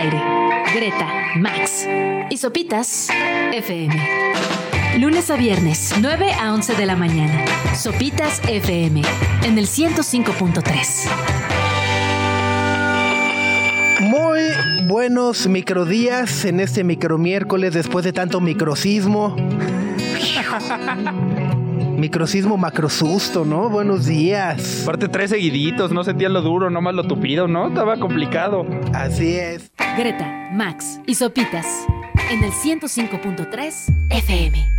aire. Greta, Max y Sopitas FM. Lunes a viernes, 9 a 11 de la mañana. Sopitas FM en el 105.3. Muy buenos microdías en este micro miércoles después de tanto microcismo. Microcismo macrosusto, ¿no? Buenos días. Aparte tres seguiditos, no sentían lo duro, nomás lo tupido, ¿no? Estaba complicado. Así es. Greta, Max y Sopitas en el 105.3 FM.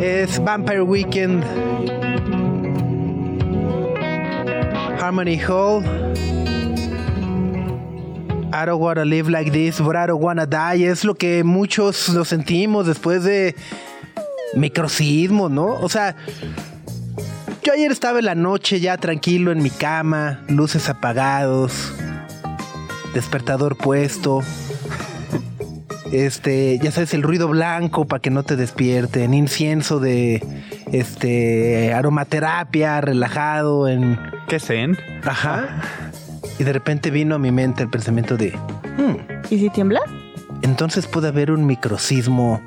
Es Vampire Weekend. Harmony Hall. I don't wanna live like this, but I don't wanna die. Es lo que muchos lo sentimos después de microcismo, ¿no? O sea, yo ayer estaba en la noche ya tranquilo en mi cama, luces apagados, despertador puesto. Este, ya sabes, el ruido blanco para que no te despierten, incienso de este aromaterapia, relajado en ¿Qué zen? Ajá. Y de repente vino a mi mente el pensamiento de, "Hmm, ¿Y si tiembla? entonces puede haber un microcismo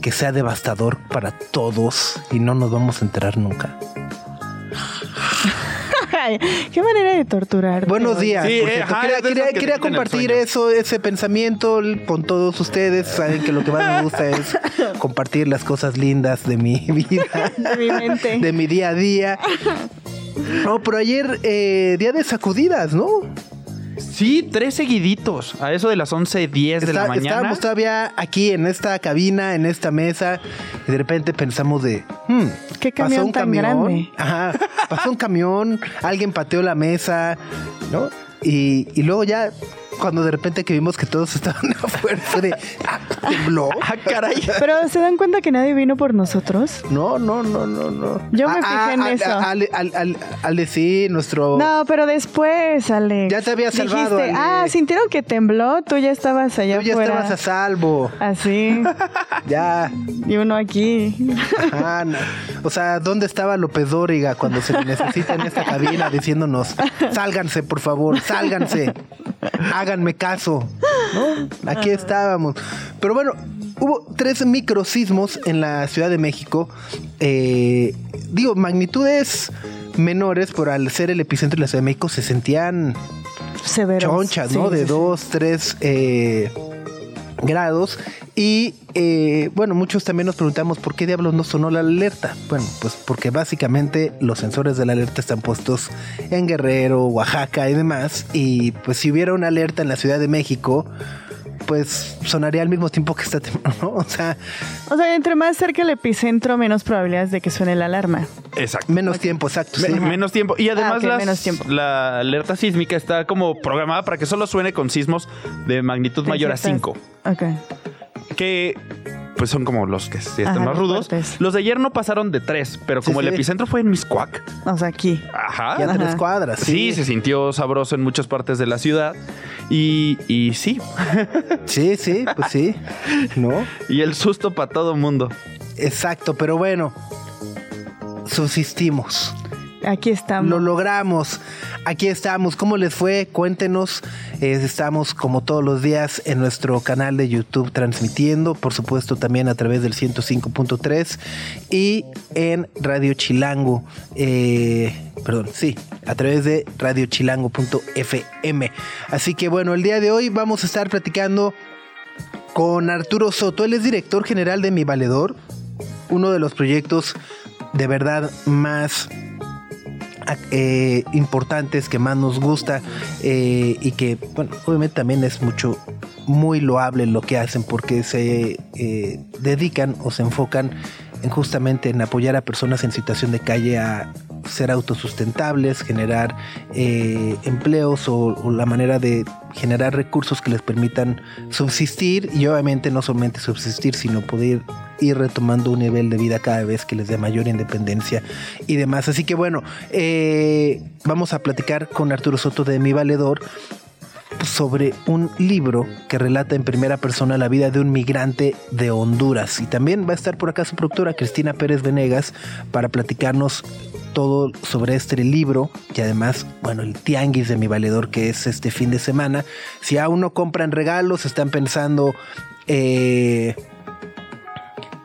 que sea devastador para todos y no nos vamos a enterar nunca. Qué manera de torturar. Buenos días. Sí, eh, ajá, quería quería- que compartir eso, ese pensamiento con todos ustedes. Saben que lo que más me gusta es compartir las cosas lindas de mi vida, De mi mente. de mi día a día. No, pero ayer, eh, día de sacudidas, ¿no? Sí, tres seguiditos. A eso de las 11.10 de la mañana. Estábamos todavía aquí en esta cabina, en esta mesa, y de repente pensamos de, hmm, ¿Qué camión tan grande? Ajá, pasó un camión, alguien pateó la mesa, ¿no? Y, y luego ya, cuando de repente que vimos que todos estaban afuera, fue de, ah, tembló. Ah, caray. Pero ¿se dan cuenta que nadie vino por nosotros? No, no, no, no, no. Yo me Ah, fijé ah, en eso. Ale, Ale- Ale- Ale, sí, nuestro... No, pero después, Alex. Ya te había salvado, Dijiste, Ale. ah, sintieron que tembló, tú ya estabas allá Tú ya estabas a salvo. Así. Ya. Y uno aquí. Ah, no. O sea, ¿dónde estaba López Dóriga cuando se le necesita en esta cabina diciéndonos, sálganse, por favor, sálganse, háganme caso? ¿No? Aquí estábamos. Pero bueno, hubo tres microsismos en la Ciudad de México. Eh, digo, magnitudes menores, pero al ser el epicentro de la Ciudad de México se sentían Severos. chonchas, ¿no? Sí, de sí. dos, tres eh, grados. Y eh, bueno, muchos también nos preguntamos por qué diablos no sonó la alerta. Bueno, pues porque básicamente los sensores de la alerta están puestos en Guerrero, Oaxaca y demás. Y pues si hubiera una alerta en la Ciudad de México, pues sonaría al mismo tiempo que está temblando, ¿no? O sea, O sea, entre más cerca el epicentro, menos probabilidades de que suene la alarma. Exacto. menos tiempo, exacto. Me- sí. Menos tiempo. Y además Ah, ok, las- menos tiempo. la alerta sísmica está como programada para que solo suene con sismos de magnitud mayor a ciertas- 5. Ok. Que pues son como los que sí están Ajá, más rudos. fuertes. Los de ayer no pasaron de 3, pero Sí, como el sí. epicentro fue en Miscuac. O sea, aquí. Ajá. Ya tres cuadras. Sí, se sintió sabroso en muchas partes de la ciudad. Y, y sí, Sí, sí, pues sí. ¿No? y el susto para todo mundo. Exacto, pero bueno, subsistimos. Aquí estamos. Lo logramos. Aquí estamos. ¿Cómo les fue? Cuéntenos. Estamos como todos los días en nuestro canal de YouTube transmitiendo, por supuesto también a través del 105.3 y en Radio Chilango. eh, perdón, sí, a través de radiochilango.fm. Así que bueno, el día de hoy vamos a estar platicando con Arturo Soto. Él es director general de Mi Valedor, uno de los proyectos de verdad más eh, importantes que más nos gusta eh, y que, bueno, obviamente también es mucho, muy loable lo que hacen porque se eh, dedican o se enfocan en justamente en apoyar a personas en situación de calle a ser autosustentables, generar eh, empleos o, la manera de generar recursos que les permitan subsistir y obviamente no solamente subsistir, sino poder ir retomando un nivel de vida cada vez que les dé mayor independencia y demás. Así que bueno, eh, vamos a platicar con Arturo Soto de Mi Valedor. Sobre un libro que relata en primera persona la vida de un migrante de Honduras. Y también va a estar por acá su productora Cristina Pérez Venegas para platicarnos todo sobre este libro y además, bueno, el tianguis de mi valedor que es este fin de semana. Si aún no compran regalos, están pensando eh,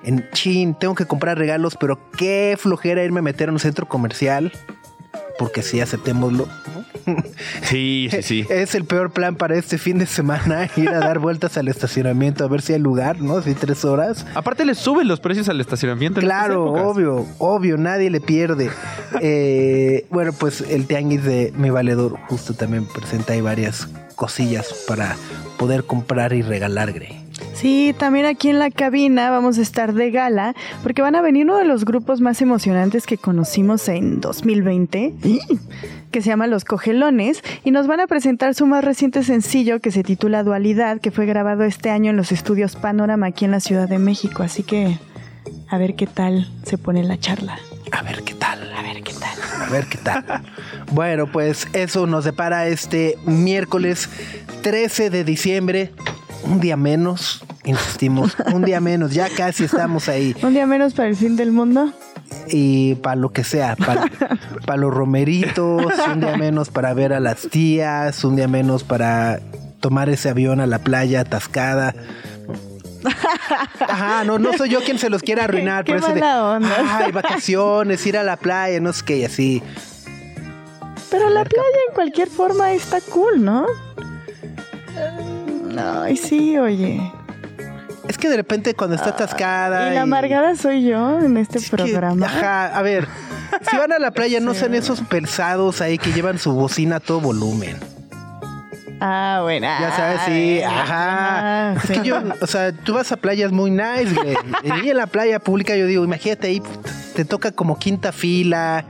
en chin, tengo que comprar regalos, pero qué flojera irme a meter en un centro comercial. Porque sí, aceptémoslo. Sí, sí, sí. Es el peor plan para este fin de semana, ir a dar vueltas al estacionamiento a ver si hay lugar, ¿no? Si tres horas. Aparte le suben los precios al estacionamiento. en Claro, obvio, obvio, nadie le pierde. Eh, bueno, pues el tianguis de mi valedor justo también presenta ahí varias cosillas para poder comprar y regalar, Grey. Sí, también aquí en la cabina vamos a estar de gala porque van a venir uno de los grupos más emocionantes que conocimos en 2020, que se llama Los Cogelones, y nos van a presentar su más reciente sencillo que se titula Dualidad, que fue grabado este año en los estudios Panorama aquí en la Ciudad de México. Así que a ver qué tal se pone la charla. A ver qué tal. A ver qué tal. A ver qué tal. bueno, pues eso nos depara este miércoles 13 de diciembre. Un día menos, insistimos, un día menos, ya casi estamos ahí. Un día menos para el fin del mundo. Y para lo que sea, para los romeritos, un día menos para ver a las tías, un día menos para tomar ese avión a la playa atascada. Ajá, no, no soy yo quien se los quiere arruinar, Qué pero eso de, mala onda. ay, vacaciones, ir a la playa, no sé qué, y así. Pero la playa en cualquier forma está cool, ¿no? Ay, sí, oye. Es que de repente cuando está atascada. Y la amargada soy yo en este Es que, programa. ajá, a ver, si van a la playa, no sean esos pesados ahí que llevan su bocina a todo volumen. Ah, bueno. Ya sabes, sí, ajá. Es que yo, o sea, tú vas a playas muy nice, güey. Y en la playa pública yo digo, imagínate ahí, te toca como quinta fila,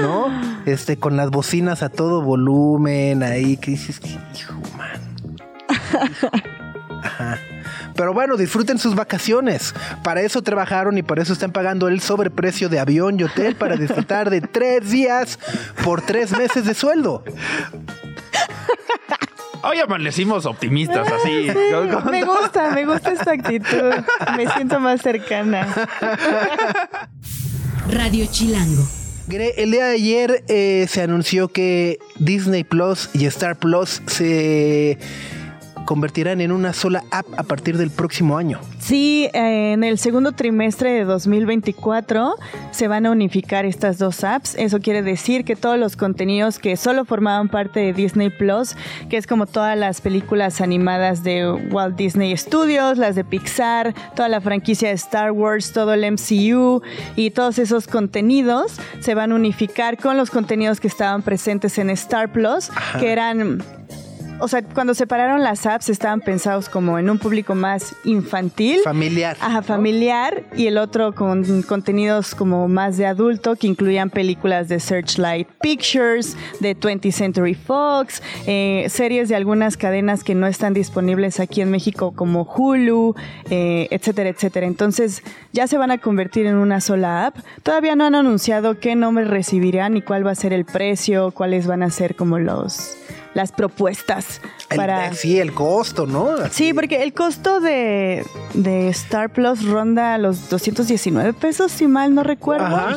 ¿no? Este, con las bocinas a todo volumen, ahí, que dices, hijo, man. Ajá. Pero bueno, disfruten sus vacaciones. Para eso trabajaron y por eso están pagando el sobreprecio de avión y hotel para disfrutar de tres días por tres meses de sueldo. Hoy amanecimos optimistas, así. con- Me gusta, me gusta esta actitud. Me siento más cercana. Radio Chilango. Gre, El día de ayer eh, se anunció que Disney Plus y Star Plus se convertirán en una sola app a partir del próximo año. Sí, en el segundo trimestre de 2024 se van a unificar estas dos apps. Eso quiere decir que todos los contenidos que solo formaban parte de Disney Plus, que es como todas las películas animadas de Walt Disney Studios, las de Pixar, toda la franquicia de Star Wars, todo el MCU y todos esos contenidos se van a unificar con los contenidos que estaban presentes en Star Plus, que eran o sea, cuando separaron las apps estaban pensados como en un público más infantil. Familiar. Ajá, familiar y el otro con contenidos como más de adulto que incluían películas de Searchlight Pictures, de 20th Century Fox, eh, series de algunas cadenas que no están disponibles aquí en México como Hulu, eh, etcétera, etcétera. Entonces ya se van a convertir en una sola app. Todavía no han anunciado qué nombres recibirán y cuál va a ser el precio, cuáles van a ser como los las propuestas El- para sí, el costo, ¿no? Sí, porque el costo de, de Star Plus ronda los 219 pesos, si mal no recuerdo. Ajá.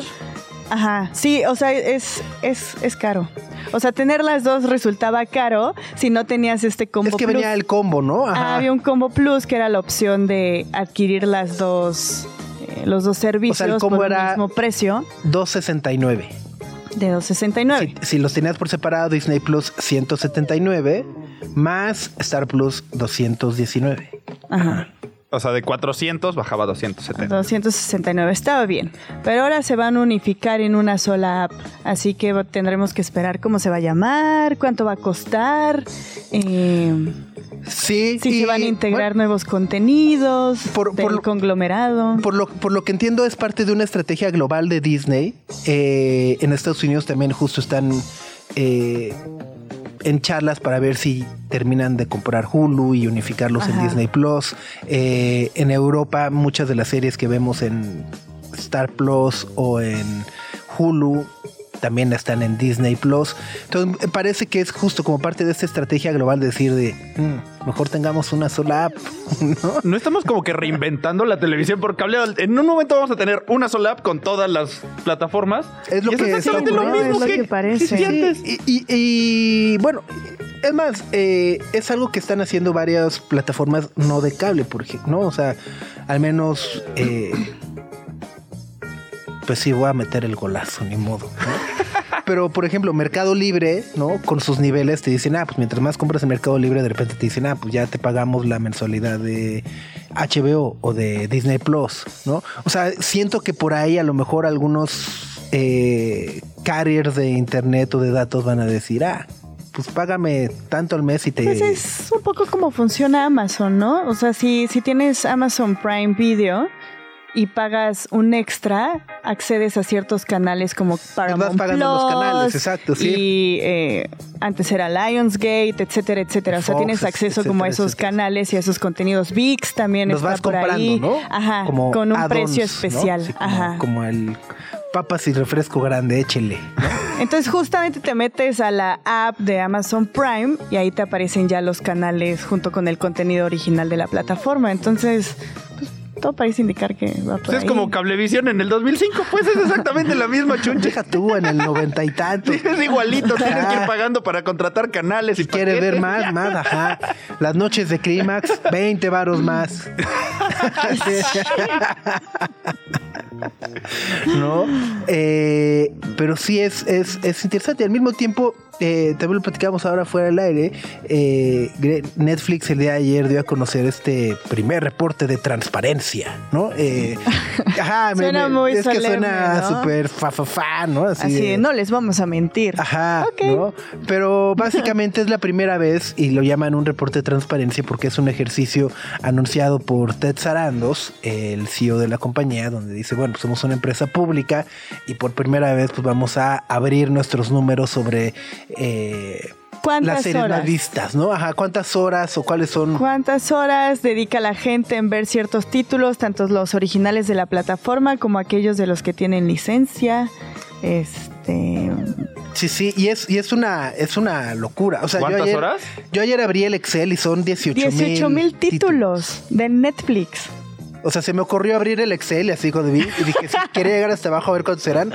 Ajá, sí, o sea, es, es, es caro. O sea, tener las dos resultaba caro si no tenías este combo Es que plus. venía el combo, ¿no? Ah, había un combo plus que era la opción de adquirir las dos, eh, los dos servicios combo por el era- mismo precio 269. De 269. Si, si los tenías por separado, Disney Plus 179 más Star Plus 219. Ajá. O sea, de 400 bajaba a 270. 269, estaba bien. Pero ahora se van a unificar en una sola app. Así que tendremos que esperar cómo se va a llamar, cuánto va a costar, eh, Sí, si y, se van a integrar bueno, nuevos contenidos Por- del por conglomerado. por, lo, por lo que entiendo, es parte de una estrategia global de Disney. Eh, en Estados Unidos también justo están eh, en charlas para ver si terminan de comprar Hulu y unificarlos en. Disney Plus. Eh, en Europa, muchas de las series que vemos en Star Plus o en Hulu también están en Disney Plus. Entonces me parece que es justo como parte de esta estrategia global de decir de "Mm, mejor tengamos una sola app, ¿no? No estamos como que reinventando la televisión por cable. En un momento vamos a tener una sola app con todas las plataformas. Es lo Y que está exactamente lo mismo es lo que parece. Sí, y, y- y, bueno, es más, eh, es algo que están haciendo varias plataformas no de cable, por ejemplo, ¿no? O sea, al menos, eh, pues sí, voy a meter el golazo, ni modo. Pero, por ejemplo, Mercado Libre, ¿no? Con sus niveles te dicen, ah, pues mientras más compras en Mercado Libre, de repente te dicen, ah, pues ya te pagamos la mensualidad de HBO o de Disney Plus, ¿no? O sea, siento que por ahí a lo mejor algunos eh, carriers de internet o de datos van a decir, ah, pues págame tanto al mes y te... Pues es un poco como funciona Amazon, ¿no? O sea, si, si tienes Amazon Prime Video y pagas un extra, accedes a ciertos canales como Paramount Vas pagando los Plus, canales, exacto, sí. Y eh, antes era Lionsgate, etcétera, etcétera. O sea, tienes acceso como a esos etcétera. canales y a esos contenidos. VIX también los está vas por comprando, ahí. ¿no? Ajá, Como con un precio ¿no? especial. Sí, como, Ajá. como el papas y refresco grande, échele. Entonces justamente te metes a la app de Amazon Prime y ahí te aparecen ya los canales junto con el contenido original de la plataforma. Entonces, pues, todo parece indicar que va por Pues es ahí. como Cablevisión en el 2005, pues es exactamente la misma chunche. Deja tú en el noventa y tantos. Sí, es igualito, tienes que ir pagando para contratar canales y Si quieres ver más, más, ajá. Las noches de clímax, 20 varos más. ¿No? Eh, pero sí es, es, es interesante. Al mismo tiempo, eh, también lo platicamos ahora fuera del aire. eh, Netflix el día de ayer dio a conocer este primer reporte de transparencia, ¿no? Eh, ajá, me- Suena muy es que suena ¿no? súper fa, fa, fa, ¿no? Así, de, no les vamos a mentir. Ajá, Ok. ¿no? Pero básicamente es la primera vez y lo llaman un reporte de transparencia porque es un ejercicio anunciado por Ted Sarandos, el CEO de la compañía, donde dice, bueno, pues somos una empresa pública y por primera vez pues vamos a abrir nuestros números sobre eh, ¿Cuántas las series horas? más vistas, ¿no? Ajá, cuántas horas o cuáles son... ¿Cuántas horas dedica la gente en ver ciertos títulos, tanto los originales de la plataforma como aquellos de los que tienen licencia? Este, Sí, sí, y es, y es una, es una locura. O sea, yo ¿Cuántas ayer, horas? Yo ayer abrí el Excel y son 18 mil 18 mil títulos de Netflix. O sea, se me ocurrió abrir el Excel y así cuando vi, y dije, si quería llegar hasta abajo a ver cuántos eran,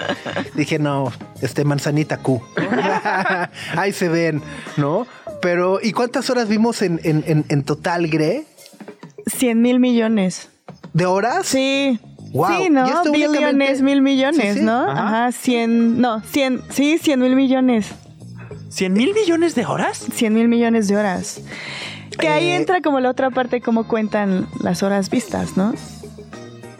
dije, no, este manzanita Q. Ahí se ven, ¿no? Pero, ¿y cuántas horas vimos en, en, en, en total, Gre? 100 mil millones. ¿De horas? Sí. Wow. Sí, ¿no? Billones, únicamente- mil millones, Sí, sí. ¿no? Ajá. Ajá. 100, no, 100, sí, 100 mil millones. ¿100 mil millones de horas? 100 mil millones de horas. Que ahí Eh, entra como la otra parte, cómo cuentan las horas vistas, ¿no?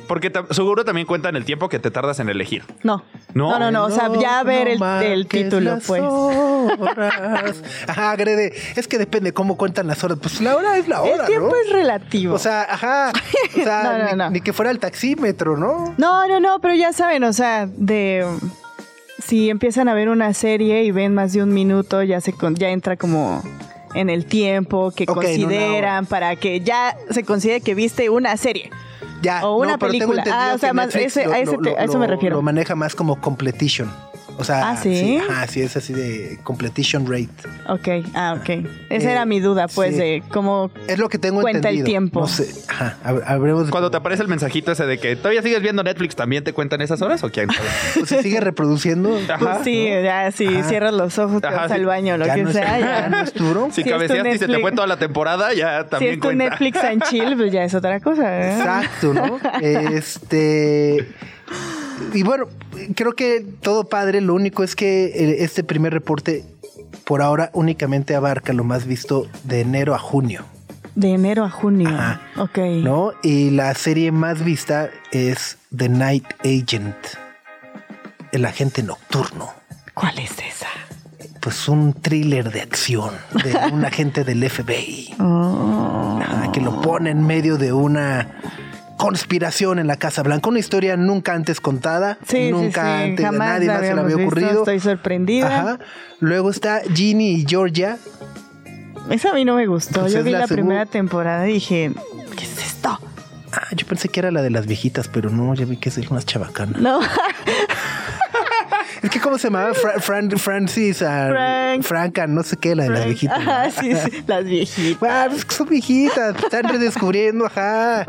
Porque seguro también cuentan el tiempo que te tardas en elegir. No. No. No, no, no. O sea, ya ver el, el título, pues. horas. Ajá, Grede. Es que depende cómo cuentan las horas. Pues la hora es la hora, el tiempo ¿no? es relativo. O sea, ajá. O sea, ni, ni que fuera el taxímetro, ¿no? No, no, no, pero ya saben, o sea, de si empiezan a ver una serie y ven más de un minuto, ya se ya entra como en el tiempo que Ok, en una consideran para que ya se considere que viste una serie. Ya, O una no, película. Ah, o sea, más ese- a ese te- a eso me refiero. Lo maneja más como completion. O sea, Ah, ¿sí? ajá, sí, es así de completion rate. Ok, ah, ok. Esa Eh, era mi duda, pues, sí. de cómo Es lo que tengo Cuenta el tiempo. No sé, ajá, habremos Cuando te aparece el mensajito ese de que todavía sigues viendo Netflix, ¿también te cuentan esas horas o quién? pues, se sigue reproduciendo. Ajá. Pues sí, ya si Ajá. cierras los ojos, te Ajá, vas sí. al baño, lo ya que no es- sea. ya Ya. no es duro. Si Si cabeceaste y se te fue toda la temporada, ya Si también es tu cuenta. Netflix and chill, pues ya es otra cosa. ¿eh? Exacto, ¿no? Este. Y bueno, creo que todo padre. Lo único es que eh, este primer reporte, por ahora, únicamente abarca lo más visto de enero a junio, De enero a junio. Ajá. Ok. ¿no? Y la serie más vista es The Night Agent, el agente nocturno. ¿Cuál es esa? Pues un thriller de acción de un agente del FBI. Oh. Ajá, que lo pone en medio de una conspiración en la Casa Blanca. Una historia nunca antes contada. Sí, nunca sí, sí. antes Jamás a nadie más se le había visto. ocurrido. Estoy sorprendida. Ajá. Luego está Ginny y Georgia. Esa a mí no me gustó. Pues Yo vi la primera temporada y dije, ¿qué es esto? Ah, yo pensé que era la de las viejitas, pero no, ya vi que es una chabacana. No. Es que, ¿cómo se llamaba? Fra- Fran- Francis. ah, Frank. Franca, no sé qué, la de las viejitas. Ajá, sí, sí, las viejitas. Ah, pues que son viejitas, están redescubriendo, ajá.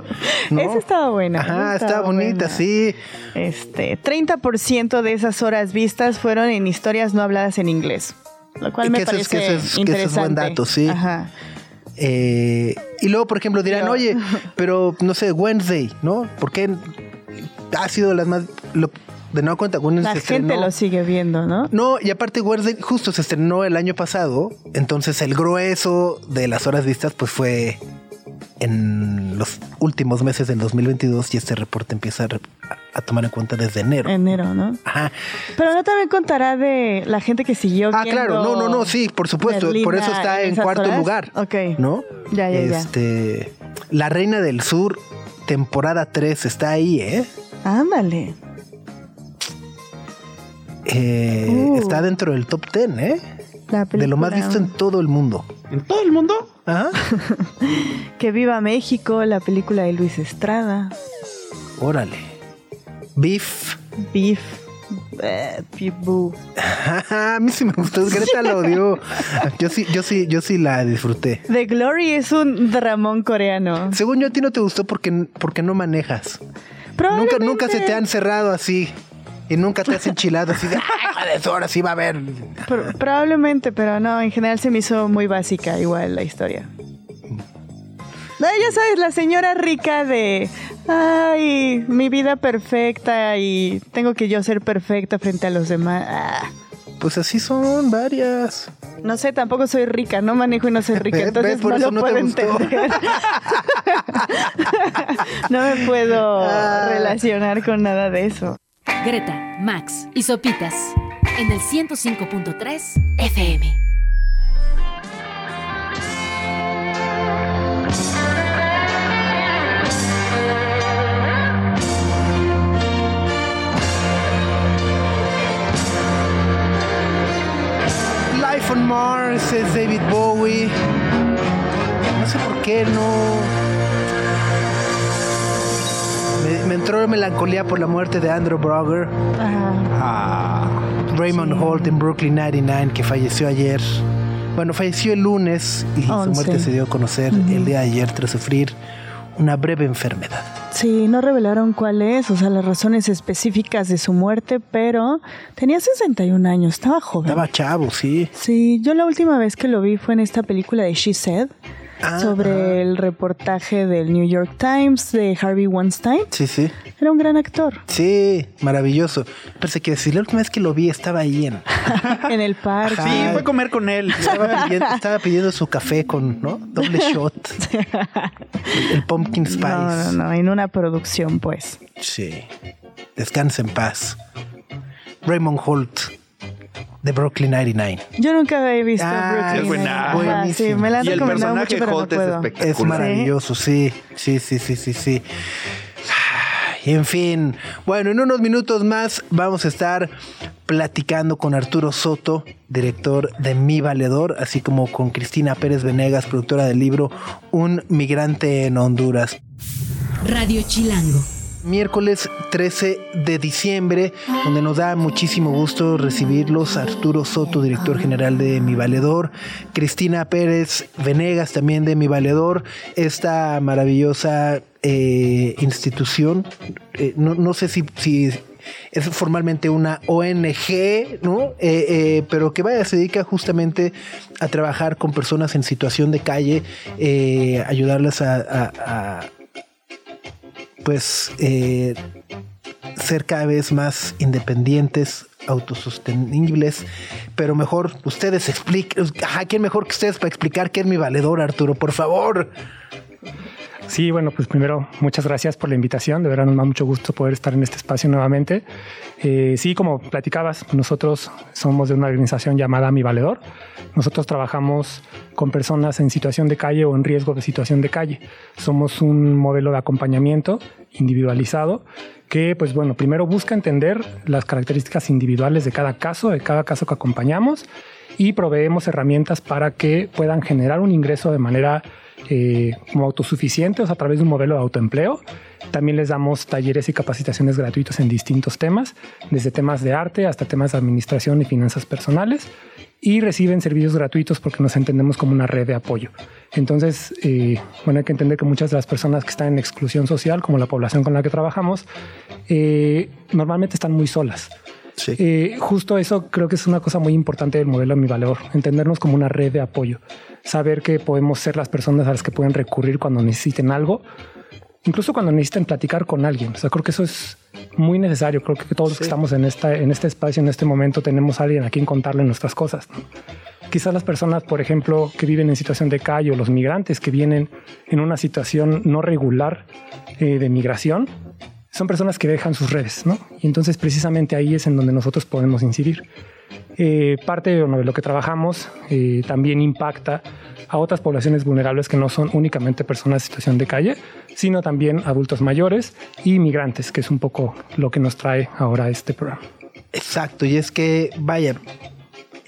¿no? Esa estaba buena. Ajá, está bonita, sí. Este, 30% de esas horas vistas fueron en historias no habladas en inglés. Lo cual Y me que parece que es- que eso es interesante. buen dato, sí. Ajá. Eh, y luego, por ejemplo, dirán, Pero- oye, pero no sé, Wednesday, ¿no? ¿Por qué ha sido las más. Lo, de no cuenta, Wednesday La se gente estrenó- lo sigue viendo, ¿no? No, y aparte Wednesday justo se estrenó el año pasado, entonces el grueso de las horas vistas pues fue en los últimos meses del 2022 y este reporte empieza a, tomar en cuenta desde enero. Enero, ¿no? Ajá. Pero no también contará de la gente que siguió Ah, claro, no, no, no, sí, por supuesto, por eso está en cuarto horas. lugar. Ok. ¿No? Ya, ya, ya. Este, La Reina del Sur, temporada 3, está ahí, ¿eh? Ándale. Eh, Uh. Está dentro del top 10, ¿eh? La De lo más visto en todo el mundo. ¿En todo el mundo? Ajá. Que viva México, la película de Luis Estrada. Órale. Beef. Beef. Eh, Beef Boo. a mí sí me gustó. Greta lo odió. Yo sí, yo sí, yo sí la disfruté. The Glory es un dramón coreano. Según yo, a ti no te gustó porque, porque no manejas. Nunca, nunca se te han cerrado así. Y nunca te has enchilado así de, ¡ay, de ahora sí va a haber! Pro- probablemente, pero no, en general se me hizo muy básica igual la historia. No, ya sabes, la señora rica de, ay, mi vida perfecta y tengo que yo ser perfecta frente a los demás. Ah, Pues así son varias. no sé, tampoco soy rica, no manejo y no soy rica, entonces por no eso lo no puedo entender. no me puedo Ah. relacionar con nada de eso. Greta, Max y Sopitas en el 105.3 FM. Life on Mars es David Bowie. No sé por qué no. Me, entró melancolía por la muerte de Andrew Brugger, Ajá. Raymond Holt en Brooklyn 99, que falleció ayer. Bueno, falleció el lunes y su Once. muerte se dio a conocer el día de ayer tras sufrir una breve enfermedad. Sí, no revelaron cuál es, o sea, las razones específicas de su muerte, pero tenía 61 años, estaba joven. Estaba chavo, sí. Sí, yo la última vez que lo vi fue en esta película de She Said, Ah, sobre el reportaje del New York Times de Harvey Weinstein. Sí, sí. Era un gran actor. Sí, maravilloso. Pensé que decir, la última vez que lo vi estaba ahí en. en el parque. Ajá. Sí, fue a comer con él. Estaba pidiendo, estaba pidiendo su café con, ¿no? Doble shot. El, el pumpkin spice. No, no, no, en una producción, pues. Sí. Descansa en paz. Raymond Holt de Brooklyn 99. Yo nunca había visto Ah, Brooklyn es buena. Sí, me la han Y el recomendado mucho, personaje no Holt es puedo. Es maravilloso, sí. Sí, sí, sí, sí, sí. En fin, bueno, en unos minutos más vamos a estar platicando con Arturo Soto, director de Mi Valedor, así como con Cristina Pérez Venegas, productora del libro Un migrante en Honduras. Radio Chilango. Miércoles 13 de diciembre, donde nos da muchísimo gusto recibirlos. Arturo Soto, director general de Mi Valedor. Cristina Pérez Venegas, también de Mi Valedor. Esta maravillosa eh, institución. eh, no, sé si, es formalmente una ONG, ¿no? Eh, pero que vaya, se dedica justamente a trabajar con personas en situación de calle, ayudarlas a pues eh, ser cada vez más independientes, autosostenibles, pero mejor ustedes expliquen, ajá, ¿quién mejor que ustedes para explicar qué es mi valedor, Arturo? Por favor. Sí, bueno, pues primero, muchas gracias por la invitación. De verdad nos da mucho gusto poder estar en este espacio nuevamente. Eh, sí, como platicabas, nosotros somos de una organización llamada Mi Valedor. Nosotros trabajamos con personas en situación de calle o en riesgo de situación de calle. Somos un modelo de acompañamiento individualizado que, pues bueno, primero busca entender las características individuales de cada caso, de cada caso que acompañamos y proveemos herramientas para que puedan generar un ingreso de manera eh, como autosuficientes a través de un modelo de autoempleo. También les damos talleres y capacitaciones gratuitos en distintos temas, desde temas de arte hasta temas de administración y finanzas personales y reciben servicios gratuitos porque nos entendemos como una red de apoyo. Entonces, eh, bueno, hay que entender que muchas de las personas que están en exclusión social, como la población con la que trabajamos, eh, normalmente están muy solas. Eh, justo eso creo que es una cosa muy importante del modelo Mi Valor, entendernos como una red de apoyo, saber que podemos ser las personas a las que pueden recurrir cuando necesiten algo, incluso cuando necesiten platicar con alguien. O sea, creo que eso es muy necesario. Creo que todos los que estamos en, esta, en este espacio, en este momento, tenemos a alguien a quien contarle nuestras cosas. Quizás las personas, por ejemplo, que viven en situación de calle o los migrantes que vienen en una situación no regular eh, de migración, son personas que dejan sus redes, ¿no? Y entonces precisamente ahí es en donde nosotros podemos incidir. Eh, parte de lo que trabajamos eh, también impacta a otras poblaciones vulnerables que no son únicamente personas en situación de calle, sino también adultos mayores y migrantes, que es un poco lo que nos trae ahora este programa. Exacto, y es que, vaya,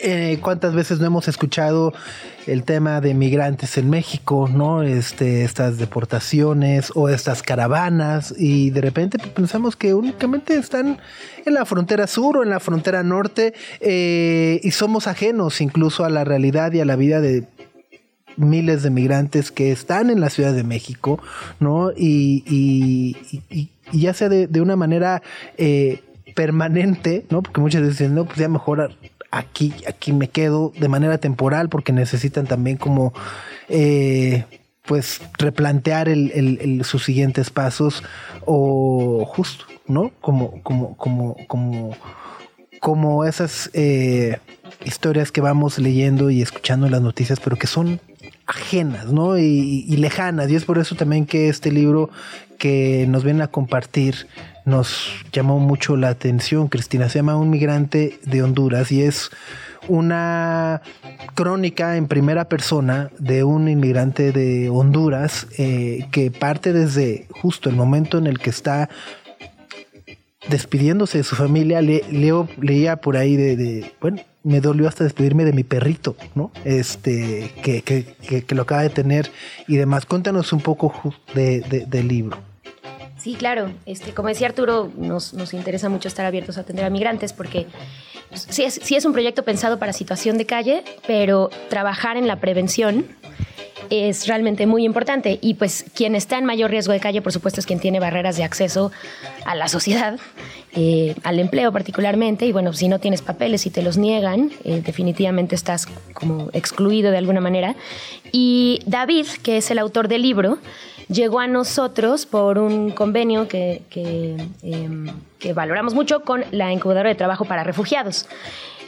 eh, cuántas veces no hemos escuchado el tema de migrantes en México, ¿no? Este, estas deportaciones o estas caravanas y de repente pensamos que únicamente están en la frontera sur o en la frontera norte eh, y somos ajenos incluso a la realidad y a la vida de miles de migrantes que están en la Ciudad de México, ¿no? Y, ya sea de, una manera eh, permanente, ¿no? Porque muchas veces dicen, no, pues ya mejor aquí, aquí me quedo de manera temporal porque necesitan también como eh, pues replantear sus siguientes pasos o justo, ¿no? Como, como, como, como, como esas eh, historias que vamos leyendo y escuchando en las noticias, pero que son ajenas, ¿no? Y, lejanas. Y es por eso también que este libro que nos viene a compartir nos llamó mucho la atención. Cristina se llama Un migrante de Honduras y es una crónica en primera persona de un inmigrante de Honduras eh, que parte desde justo el momento en el que está despidiéndose de su familia. leo, leía por ahí de, bueno, me dolió hasta despedirme de mi perrito, ¿no? Este, que, que, lo acaba de tener y demás. Cuéntanos un poco de, del libro. Sí, claro. Este, como decía Arturo, nos, interesa mucho estar abiertos a atender a migrantes porque sí es, sí es un proyecto pensado para situación de calle, pero trabajar en la prevención es realmente muy importante. Y pues quien está en mayor riesgo de calle, por supuesto, es quien tiene barreras de acceso a la sociedad, eh, al empleo particularmente. Y bueno, si no tienes papeles y te los niegan, eh, definitivamente estás como excluido de alguna manera. Y David, que es el autor del libro, llegó a nosotros por un convenio que, em, que, valoramos mucho con la incubadora de trabajo para refugiados.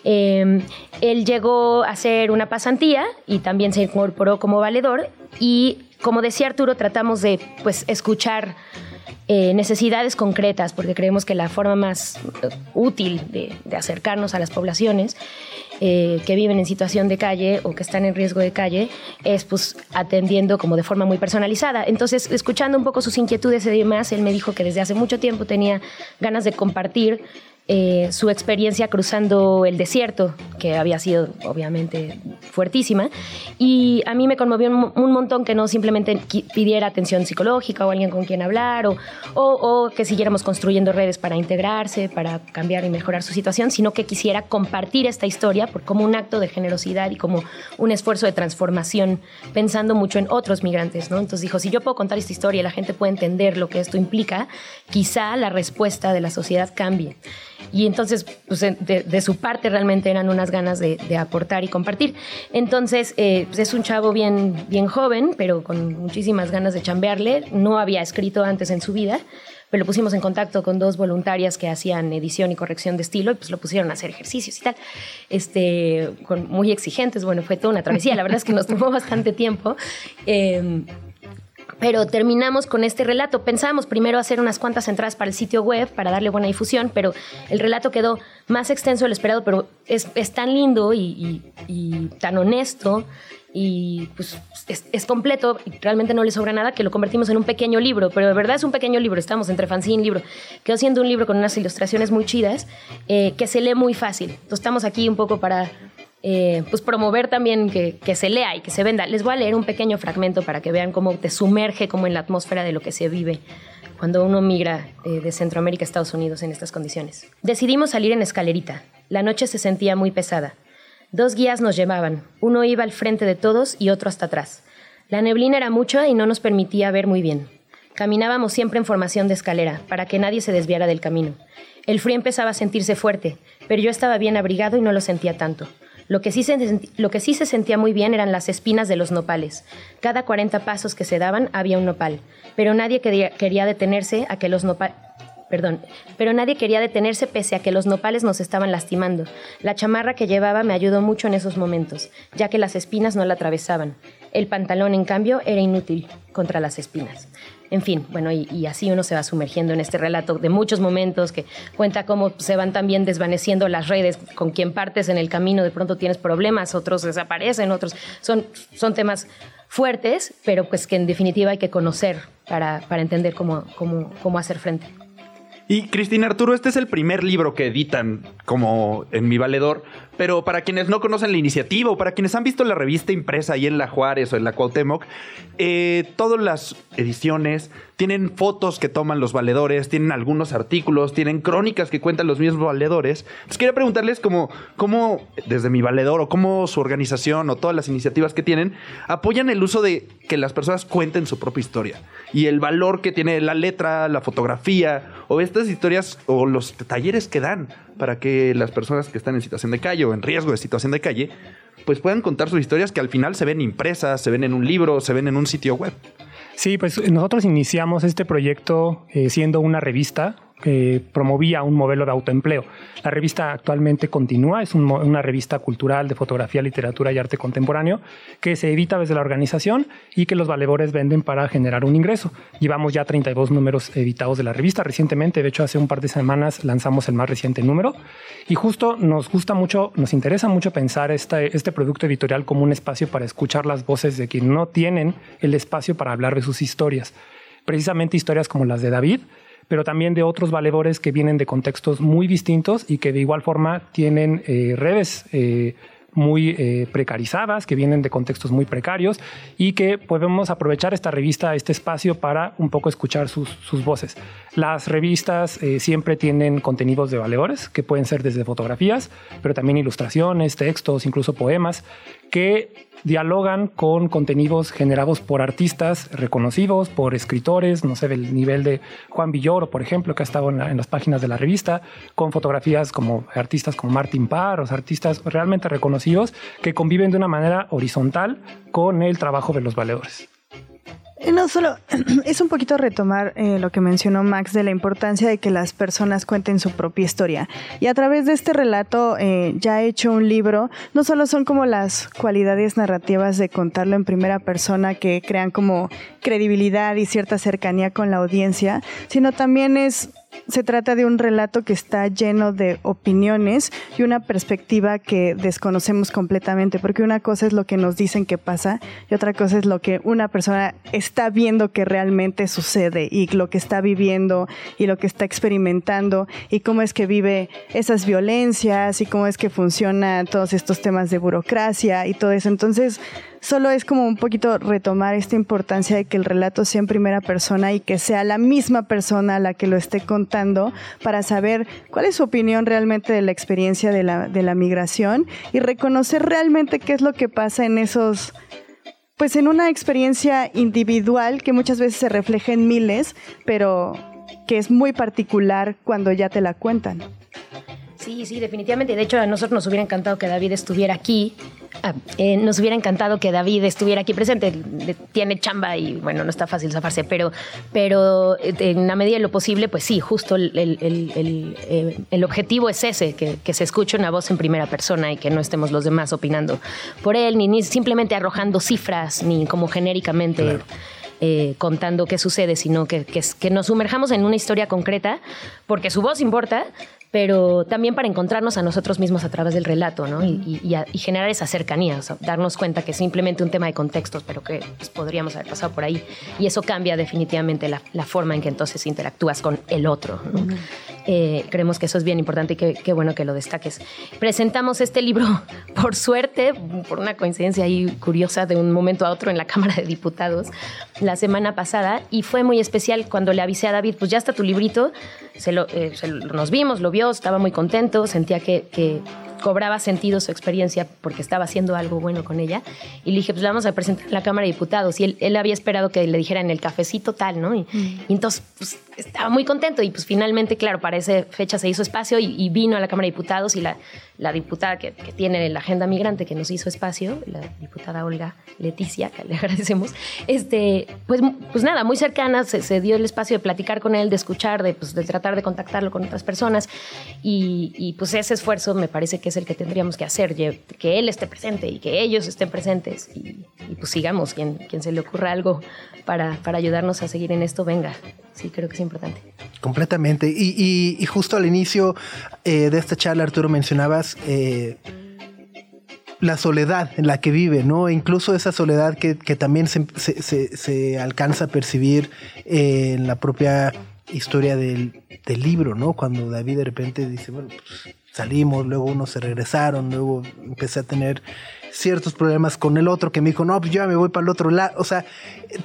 Em, él llegó a hacer una pasantía y también se incorporó como valedor y como decía Arturo, tratamos de pues, escuchar eh, necesidades concretas, porque creemos que la forma más eh, útil de, acercarnos a las poblaciones eh, que viven en situación de calle o que están en riesgo de calle es pues atendiendo como de forma muy personalizada. Entonces, escuchando un poco sus inquietudes y demás, él me dijo que desde hace mucho tiempo tenía ganas de compartir eh, su experiencia cruzando el desierto, que había sido obviamente fuertísima, y a mí me conmovió un, montón que no simplemente pidiera atención psicológica o alguien con quien hablar, o, que siguiéramos construyendo redes para integrarse, para cambiar y mejorar su situación, sino que quisiera compartir esta historia por, como un acto de generosidad y como un esfuerzo de transformación, pensando mucho en otros migrantes. ¿no? Entonces dijo, si yo puedo contar esta historia y la gente puede entender lo que esto implica, quizá la respuesta de la sociedad cambie. Y entonces, pues, de, su parte realmente eran unas ganas de, aportar y compartir. Entonces, eh, pues, es un chavo bien, bien joven, pero con muchísimas ganas de chambearle. No había escrito antes en su vida, pero lo pusimos en contacto con dos voluntarias que hacían edición y corrección de estilo y pues lo pusieron a hacer ejercicios y tal, este, con, muy exigentes. Bueno, fue toda una travesía. La verdad es que nos tomó bastante tiempo. Eh, pero terminamos con este relato. Pensábamos primero hacer unas cuantas entradas para el sitio web para darle buena difusión, pero el relato quedó más extenso de lo esperado, pero es, tan lindo y, tan honesto y pues es, completo y realmente no le sobra nada que lo convertimos en un pequeño libro, pero de verdad es un pequeño libro, estamos entre fanzine y libro. Quedó siendo un libro con unas ilustraciones muy chidas eh, que se lee muy fácil. Entonces estamos aquí un poco para eh, pues promover también que, se lea y que se venda. Les voy a leer un pequeño fragmento para que vean cómo te sumerge como en la atmósfera de lo que se vive cuando uno migra eh, de Centroamérica a Estados Unidos en estas condiciones. Decidimos salir en escalerita. La noche se sentía muy pesada. Dos guías nos llevaban. Uno iba al frente de todos y otro hasta atrás. La neblina era mucha y no nos permitía ver muy bien. Caminábamos siempre en formación de escalera, para que nadie se desviara del camino. El frío empezaba a sentirse fuerte, pero yo estaba bien abrigado y no lo sentía tanto. Lo que, sí se, lo que sí se sentía muy bien eran las espinas de los nopales. Cada 40 pasos que se daban había un nopal, pero nadie quería, detenerse a que los nopales perdón, pero nadie quería detenerse pese a que los nopales nos estaban lastimando. La chamarra que llevaba me ayudó mucho en esos momentos, ya que las espinas no la atravesaban. El pantalón, en cambio, era inútil contra las espinas. En fin, bueno, y, así uno se va sumergiendo en este relato de muchos momentos que cuenta cómo se van también desvaneciendo las redes, con quien partes en el camino, de pronto tienes problemas, otros desaparecen, otros son, son temas fuertes, pero pues que en definitiva hay que conocer para, para entender cómo, cómo, cómo hacer frente. Y Cristina Arturo, este es el primer libro que editan como en mi valedor, pero para quienes no conocen la iniciativa o para quienes han visto la revista impresa ahí en la Juárez o en la Cuauhtémoc, eh, todas las ediciones tienen fotos que toman los valedores, tienen algunos artículos, tienen crónicas que cuentan los mismos valedores. Entonces quería preguntarles cómo, cómo desde mi valedor o cómo su organización o todas las iniciativas que tienen apoyan el uso de que las personas cuenten su propia historia y el valor que tiene la letra, la fotografía o estas historias o los talleres que dan para que las personas que están en situación de calle o en riesgo de situación de calle pues puedan contar sus historias que al final se ven impresas, se ven en un libro, se ven en un sitio web. Sí, pues nosotros iniciamos este proyecto eh, siendo una revista que promovía un modelo de autoempleo. La revista actualmente continúa, es una revista cultural de fotografía, literatura y arte contemporáneo que se edita desde la organización y que los valedores venden para generar un ingreso. Llevamos ya 32 números editados de la revista recientemente, de hecho hace un par de semanas lanzamos el más reciente número y justo nos gusta mucho, nos interesa mucho pensar este, este producto editorial como un espacio para escuchar las voces de quienes no tienen el espacio para hablar de sus historias. Precisamente historias como las de David, pero también de otros valedores que vienen de contextos muy distintos y que de igual forma tienen eh, redes eh, muy eh, precarizadas, que vienen de contextos muy precarios y que podemos aprovechar esta revista, este espacio para un poco escuchar sus, sus voces. Las revistas siempre tienen contenidos de valedores, que pueden ser desde fotografías, pero también ilustraciones, textos, incluso poemas, que dialogan con contenidos generados por artistas reconocidos, por escritores, no sé, del nivel de Juan Villoro, por ejemplo, que ha estado en, las páginas de la revista, con fotografías como artistas como Martin Parr, o artistas realmente reconocidos que conviven de una manera horizontal con el trabajo de los valedores. Eh, no solo, es un poquito retomar eh, lo que mencionó Max de la importancia de que las personas cuenten su propia historia. Y a través de este relato eh, ya hecho un libro, no solo son como las cualidades narrativas de contarlo en primera persona que crean como credibilidad y cierta cercanía con la audiencia, sino también es se trata de un relato que está lleno de opiniones y una perspectiva que desconocemos completamente, porque una cosa es lo que nos dicen que pasa y otra cosa es lo que una persona está viendo que realmente sucede y lo que está viviendo y lo que está experimentando y cómo es que vive esas violencias y cómo es que funcionan todos estos temas de burocracia y todo eso. Entonces, Solo es como un poquito retomar esta importancia de que el relato sea en primera persona y que sea la misma persona la que lo esté contando para saber cuál es su opinión realmente de la experiencia de la, de la migración y reconocer realmente qué es lo que pasa en esos pues en una experiencia individual que muchas veces se refleja en miles, pero que es muy particular cuando ya te la cuentan. Sí, sí, definitivamente. De hecho, a nosotros nos hubiera encantado que David estuviera aquí. Ah, eh, nos hubiera encantado que David estuviera aquí presente. Tiene chamba y, bueno, no está fácil zafarse, pero, pero eh, en la medida de lo posible, pues sí, justo el, eh, el, objetivo es ese, que, que, se escuche una voz en primera persona y que no estemos los demás opinando por él, ni, ni simplemente arrojando cifras, ni como genéricamente. contando qué sucede, sino que, que, que, nos sumerjamos en una historia concreta, porque su voz importa, pero también para encontrarnos a nosotros mismos a través del relato, ¿no? Y, generar esa cercanía, o sea, darnos cuenta que es simplemente un tema de contextos, pero que pues, podríamos haber pasado por ahí. Y eso cambia definitivamente la, forma en que entonces interactúas con el otro. Eh, creemos que eso es bien importante y qué bueno que lo destaques. Presentamos este libro, por suerte, por una coincidencia ahí curiosa de un momento a otro en la Cámara de Diputados la semana pasada y fue muy especial cuando le avisé a David, pues ya está tu librito, se lo, eh, nos vimos, lo vio, estaba muy contento, sentía que, que cobraba sentido su experiencia porque estaba haciendo algo bueno con ella. Y le dije, pues vamos a presentar en la Cámara de Diputados. Y él, él había esperado que le dijera en el cafecito tal, ¿no? Y, mm. entonces, pues estaba muy contento. Y pues finalmente, claro, para esa fecha se hizo espacio y, vino a la Cámara de Diputados y la, la diputada que, que, tiene la agenda migrante que nos hizo espacio, la diputada Olga Leticia, que le agradecemos, este, pues, pues nada, muy cercana, se, se dio el espacio de platicar con él, de escuchar, de, pues, de tratar de contactarlo con otras personas. Y, y pues ese esfuerzo me parece que es el que tendríamos que hacer, que él esté presente y que ellos estén presentes y, pues sigamos, quien, quien se le ocurra algo para, para, ayudarnos a seguir en esto, venga. Sí, creo que es importante. Completamente. Y, justo al inicio eh, de esta charla, Arturo, mencionabas... Eh, la soledad en la que vive, ¿no? Incluso esa soledad que, también se, se, alcanza a percibir en la propia historia del, del, libro, ¿no? Cuando David de repente dice, bueno, pues salimos, luego unos se regresaron, luego empecé a tener ciertos problemas con el otro que me dijo, no, pues yo ya me voy para el otro lado. O sea,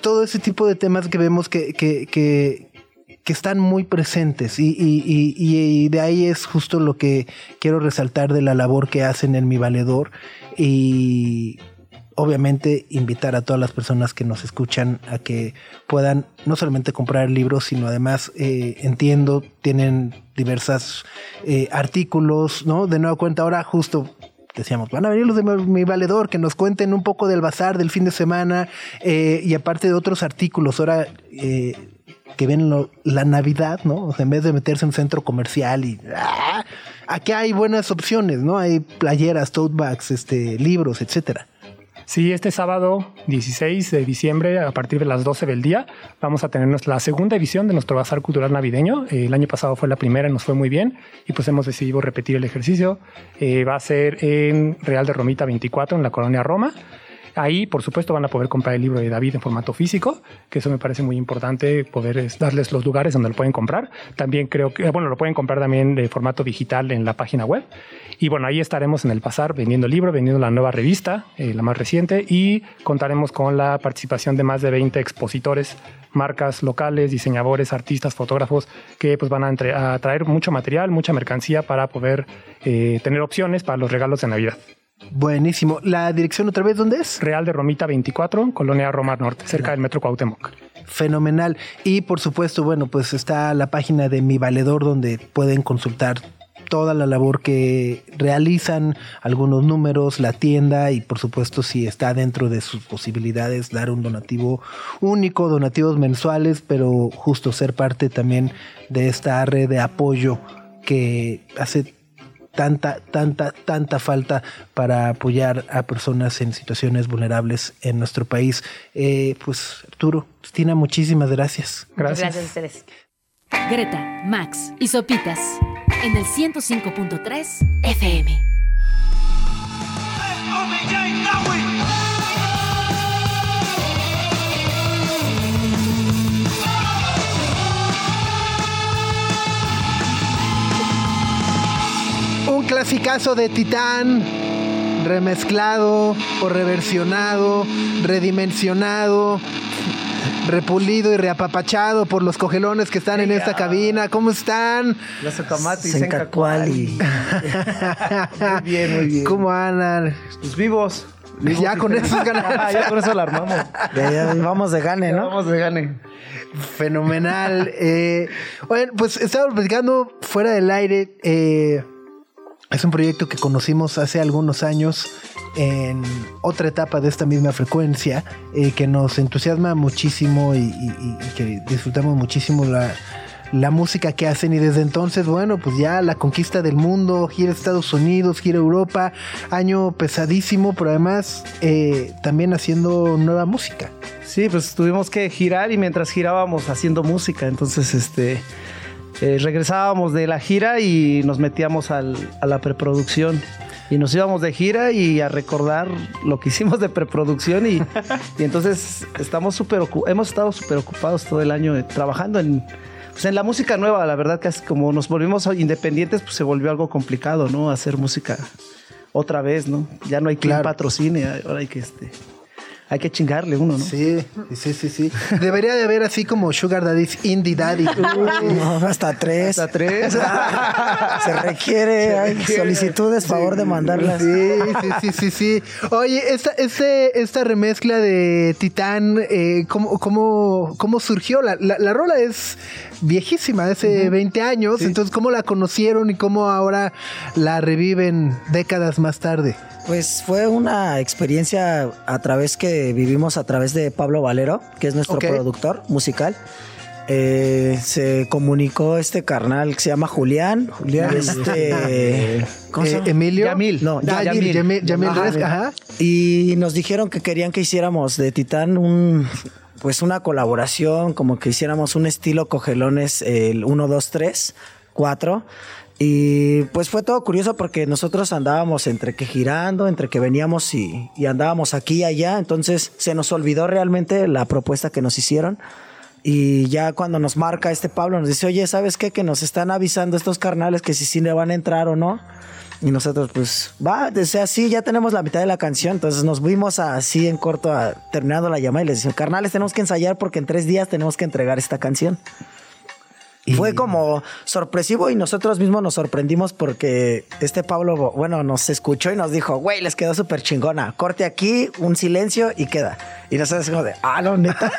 todo ese tipo de temas que vemos que, que, que, están muy presentes y, y, y, de ahí es justo lo que quiero resaltar de la labor que hacen en mi valedor y obviamente invitar a todas las personas que nos escuchan a que puedan no solamente comprar el libro, sino además, eh, entiendo, tienen diversos eh, artículos, ¿no? De nueva cuenta, ahora justo decíamos, van a venir los de mi valedor que nos cuenten un poco del bazar del fin de semana eh, y aparte de otros artículos, ahora que ven la Navidad, ¿no? en vez de meterse en un centro comercial y... ¡ah! Aquí hay buenas opciones, ¿no? Hay playeras, tote bags, este, libros, etcétera. Sí, este sábado 16 de diciembre, a partir de las 12 del día, vamos a tener la segunda edición de nuestro Bazar Cultural Navideño. Eh, el año pasado fue la primera y nos fue muy bien y pues hemos decidido repetir el ejercicio. Eh, va a ser en Real de Romita 24, en la colonia Roma. Ahí, por supuesto, van a poder comprar el libro de David en formato físico, que eso me parece muy importante, poder darles los lugares donde lo pueden comprar. También creo que, bueno, lo pueden comprar también de formato digital en la página web. Y bueno, ahí estaremos en el pasar vendiendo el libro, vendiendo la nueva revista, eh, la más reciente, y contaremos con la participación de más de 20 expositores, marcas locales, diseñadores, artistas, fotógrafos, que pues van a, traer mucho material, mucha mercancía para poder eh, tener opciones para los regalos de Navidad. Buenísimo. ¿La dirección otra vez dónde es? Real de Romita 24, Colonia Roma Norte, cerca del Metro Cuauhtémoc. Fenomenal. Y por supuesto, bueno, pues está la página de Mi Valedor donde pueden consultar toda la labor que realizan, algunos números, la tienda y por supuesto si está dentro de sus posibilidades dar un donativo único, donativos mensuales, pero justo ser parte también de esta red de apoyo que hace tanta, tanta, tanta falta para apoyar a personas en situaciones vulnerables en nuestro país. Eh, pues Arturo, Cristina, muchísimas gracias. Gracias. Gracias a ustedes. Greta, Max y Sopitas en el 105.3 FM. Clasicazo de Titán, remezclado o reversionado, redimensionado, repulido y reapapachado por los cogelones que están en esta cabina. ¿Cómo están? Los automatis en Muy bien, muy bien. ¿Cómo andan? Pues vivos. ya con eso ganamos. ya con eso la armamos. vamos de gane, ¿no? vamos de gane. Fenomenal. Eh, bueno, pues estamos platicando fuera del aire. Eh, es un proyecto que conocimos hace algunos años en otra etapa de esta misma frecuencia, eh, que nos entusiasma muchísimo y, que disfrutamos muchísimo la, música que hacen y desde entonces, bueno, pues ya la conquista del mundo, gira Estados Unidos, gira Europa, año pesadísimo, pero además eh, también haciendo nueva música. Sí, pues tuvimos que girar y mientras girábamos haciendo música, entonces este eh, regresábamos de la gira y nos metíamos al- a la preproducción. Y nos íbamos de gira y a recordar lo que hicimos de preproducción y, y entonces estamos súper ocu- hemos estado súper ocupados todo el año eh, trabajando en, pues en la música nueva. La verdad que es como nos volvimos independientes, pues se volvió algo complicado, ¿no? Hacer música otra vez, ¿no? Ya no hay quien Claro. patrocine, ahora hay que este, hay que chingarle uno, ¿no? Sí, sí, sí, sí. Debería de haber así como Sugar Daddy's Indie Daddy. No, hasta tres. Hasta tres. Se requiere, hay solicitudes, favor de mandarlas. Sí, sí, sí, sí, sí. Oye, esta, este, esta remezcla de Titán, eh, ¿cómo, cómo, cómo surgió? La, la, la rola es viejísima, hace 20 años. Entonces, ¿cómo la conocieron y cómo ahora la reviven décadas más tarde? Pues fue una experiencia a través que vivimos a través de Pablo Valero, que es nuestro productor musical. Eh, se comunicó este carnal que se llama Julián. Julián. y Este, ¿cómo se Eh, llama? Emilio. Yamil. No, Ah, Yamil. Yamil, Yamil Ajá. Ajá. Y nos dijeron que querían que hiciéramos de Titán un pues una colaboración, como que hiciéramos un estilo cogelones, el 1, 2, 3, 4. Y pues fue todo curioso porque nosotros andábamos entre que girando, entre que veníamos y, andábamos aquí y allá. Entonces se nos olvidó realmente la propuesta que nos hicieron. Y ya cuando nos marca este Pablo, nos dice, oye, ¿sabes qué? Que nos están avisando estos carnales que si sí le van a entrar o no. Y nosotros, pues, va, o sea, sí, ya tenemos la mitad de la canción. Entonces nos vimos así en corto, a, terminando la llamada y les decimos, carnales, tenemos que ensayar porque en tres días tenemos que entregar esta canción. Y fue como sorpresivo y nosotros mismos nos sorprendimos porque este Pablo, bueno, nos escuchó y nos dijo, güey, les quedó súper chingona. Corte aquí, un silencio y queda. Y nosotros como de, ah, no, neta.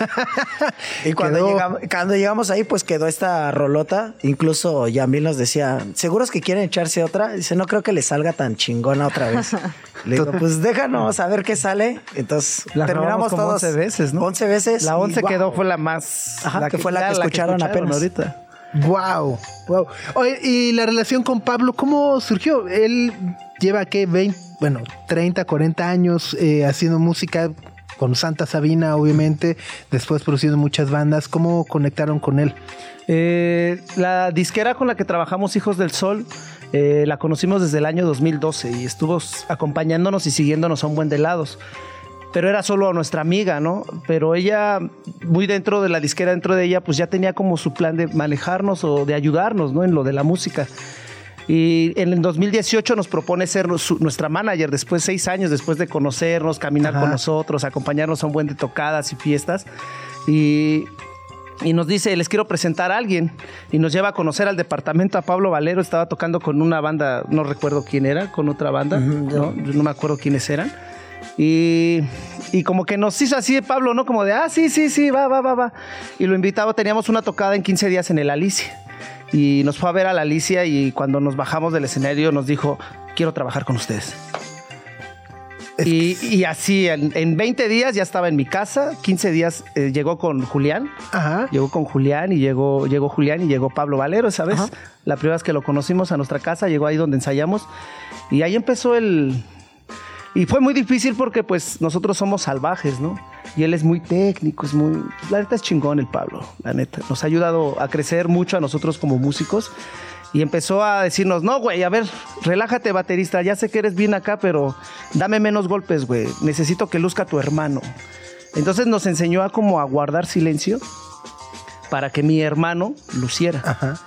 y cuando Quedó. llegamos, cuando llegamos ahí, pues quedó esta rolota. Incluso Yamil nos decía, ¿seguros que quieren echarse otra? Dice, no creo que les salga tan chingona otra vez. Le digo, pues déjanos a ver qué sale. Entonces La terminamos como todos 11 veces, ¿no? 11 veces. La y 11 guau. quedó fue la más. Ajá, que fue la que escucharon apenas. ahorita. Wow, wow. Oye, y la relación con Pablo, ¿cómo surgió? Él lleva, ¿qué? 20, bueno, 30, 40 años eh, haciendo música con Santa Sabina, obviamente, después produciendo muchas bandas. ¿Cómo conectaron con él? Eh, la disquera con la que trabajamos, Hijos del Sol, eh, la conocimos desde el año 2012 y estuvo acompañándonos y siguiéndonos a un buen de lados. Pero era solo nuestra amiga, ¿no? Pero ella, muy dentro de la disquera, dentro de ella, pues ya tenía como su plan de manejarnos o de ayudarnos, ¿no? En lo de la música. Y en el 2018 nos propone ser su- nuestra manager, después seis años después de conocernos, caminar Ajá. con nosotros, acompañarnos a un buen de tocadas y fiestas. Y, y nos dice, les quiero presentar a alguien. Y nos lleva a conocer al departamento a Pablo Valero. Estaba tocando con una banda, no recuerdo quién era, con otra banda, ¿no? Yo no me acuerdo quiénes eran. Y, y como que nos hizo así de Pablo, ¿no? Como de, ah, sí, sí, sí, va, va, va, va. Y lo invitaba, teníamos una tocada en 15 días en el Alicia. Y nos fue a ver a la Alicia y cuando nos bajamos del escenario nos dijo, quiero trabajar con ustedes. Y, y así, en, en 20 días ya estaba en mi casa, 15 días eh, llegó con Julián, Ajá. llegó con Julián y llegó, llegó Julián y llegó Pablo Valero, ¿sabes? Ajá. La primera vez que lo conocimos a nuestra casa, llegó ahí donde ensayamos y ahí empezó el... Y fue muy difícil porque pues nosotros somos salvajes, ¿no? Y él es muy técnico, es muy... La neta es chingón el Pablo, la neta. Nos ha ayudado a crecer mucho a nosotros como músicos. Y empezó a decirnos, no, güey, a ver, relájate, baterista, ya sé que eres bien acá, pero dame menos golpes, güey. Necesito que luzca tu hermano. Entonces nos enseñó a como a guardar silencio para que mi hermano luciera. Ajá.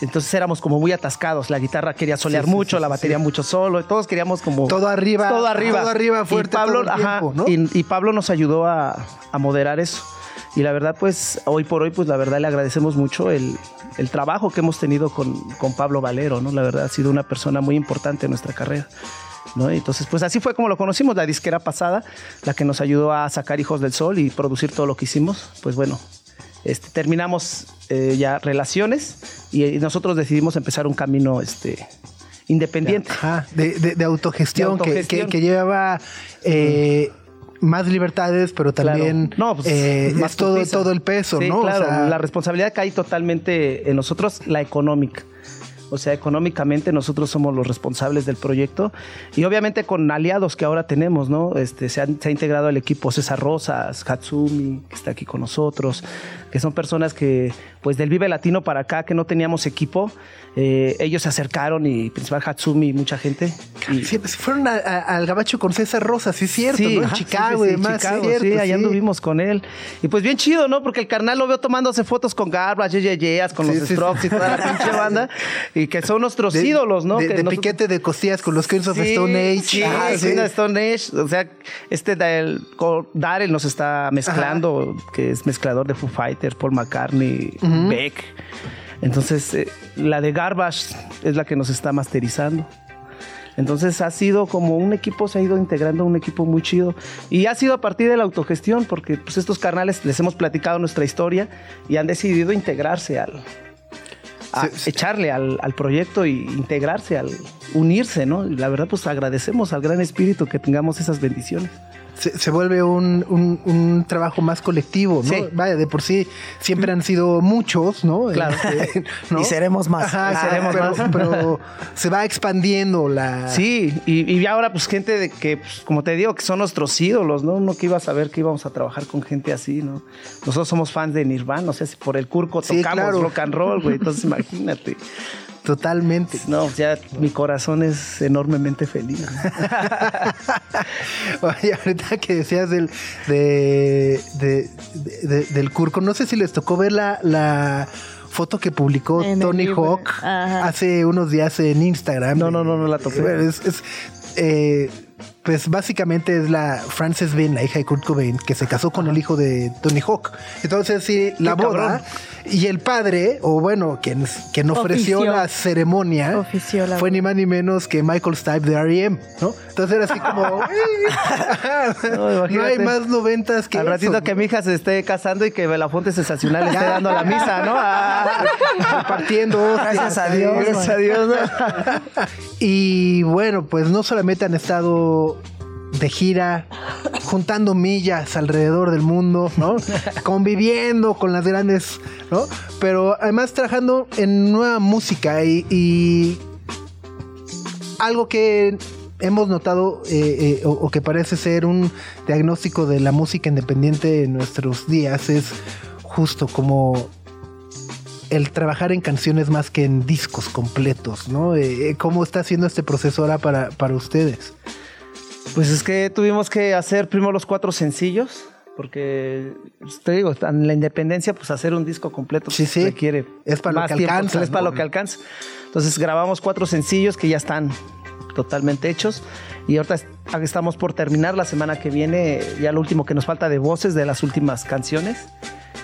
Entonces éramos como muy atascados. La guitarra quería solear mucho, la batería mucho solo. Todos queríamos como... Todo arriba. Todo arriba. Todo arriba, Y fuerte Pablo, todo el ajá, tiempo, ¿no? y, y Pablo nos ayudó a, a moderar eso. Y la verdad, pues, hoy por hoy, pues, la verdad, le agradecemos mucho el, el trabajo que hemos tenido con, con Pablo Valero, ¿no? La verdad, ha sido una persona muy importante en nuestra carrera. ¿no? Entonces, pues así fue como lo conocimos, la disquera pasada, la que nos ayudó a sacar Hijos del Sol y producir todo lo que hicimos. Pues bueno, este, terminamos eh, ya relaciones y, y nosotros decidimos empezar un camino este, independiente. Ajá, de, de- de autogestión, De que- autogestión. Que, que lleva eh, más libertades, pero Claro. también No, pues, eh, más es todo, todo el peso, Sí, ¿no? O Claro, sea, la responsabilidad cae totalmente en nosotros, la económica. O sea, económicamente nosotros somos los responsables del proyecto y obviamente con aliados que ahora tenemos, ¿no? Este, se, han- se ha integrado el equipo César Rosas, Hatsumi, que está aquí con nosotros, que son personas que, pues del Vive Latino para acá, que no teníamos equipo, eh, ellos se acercaron y principal Hatsumi y mucha gente. Y, Sí, pues, fueron a- a- al Gabacho con César Rosa, sí es cierto, ¿no? En Chicago sí, y sí, demás. Chicago, cierto, sí, allá sí. anduvimos con él. Y pues bien chido, ¿no? Porque el carnal lo veo tomándose fotos con Garbage, Yeas, con Sí, los sí, Strokes y toda la pinche banda. Y que son nuestros De- ídolos, ¿no? De, que de nosotros- piquete de costillas con los Queens of Sí, Stone Age. Sí, Ah, sí, de Stone Age. O sea, este Darrell nos está mezclando, que es mezclador de Foo Paul McCartney, Beck. Entonces, eh, la de Garbage es la que nos está masterizando. Entonces ha sido como un equipo, se ha ido integrando un equipo muy chido. Y ha sido a partir de la autogestión, porque pues, estos carnales les hemos platicado nuestra historia y han decidido integrarse al, a Sí, sí. echarle al, al proyecto y integrarse, al unirse, ¿no? Y la verdad, pues agradecemos al gran espíritu que tengamos esas bendiciones. Se, se vuelve un, un- un trabajo más colectivo, ¿no? Sí. Vaya, de por sí siempre han sido muchos, ¿no? Claro. Este, ¿no? Y seremos más. Ajá, sí, seremos pero, más. pero se va expandiendo la... Sí, y, y ahora pues gente de que, pues, como te digo, que son nuestros ídolos, ¿no? Uno que iba a saber que íbamos a trabajar con gente así, ¿no? Nosotros somos fans de Nirvana, o sea, si por el curco Sí, tocamos claro. rock and roll, güey, entonces imagínate. Totalmente. No, ya mi corazón es enormemente feliz. Oye, ahorita que decías del, de, de- de- de- del Curco, no sé si les tocó ver la, la foto que publicó En Tony. Hawk Ajá. hace unos días en Instagram. No, no, no, no la. Bueno, es- es, eh, pues básicamente es la Frances Bean, la hija de Kurt Cobain, que se casó con el hijo de Tony Hawk. Entonces, sí, la Qué boda cabrón. Y el padre, o bueno, quien, quien ofreció Ofició. la ceremonia, Ofició la fue ni más ni menos que Michael Stipe de R.E.M., ¿no? Entonces era así como. No, no, hay más noventas que Al ratito eso. que mi hija se esté casando y que Belafonte Sensacional esté dando la misa, ¿no? Ah, repartiendo. Gracias a Dios. gracias a Dios. Y bueno, pues no solamente han estado de gira, juntando millas alrededor del mundo, ¿no? Conviviendo con las grandes, ¿no? Pero además trabajando en nueva música y, y algo que hemos notado eh, eh, o, o que parece ser un diagnóstico de la música independiente en nuestros días es justo como el trabajar en canciones más que en discos completos, ¿no? Eh, eh, ¿Cómo está haciendo este proceso ahora para, para ustedes? Pues es que tuvimos que hacer primero los cuatro sencillos, porque pues, te digo, en la independencia, pues hacer un disco completo Sí, pues, sí. requiere Es para lo más que tiempo, alcanza, Es para ¿no? lo que alcanza. Entonces grabamos cuatro sencillos que ya están totalmente hechos y ahorita est- estamos por terminar la semana que viene ya lo último que nos falta de voces de las últimas canciones.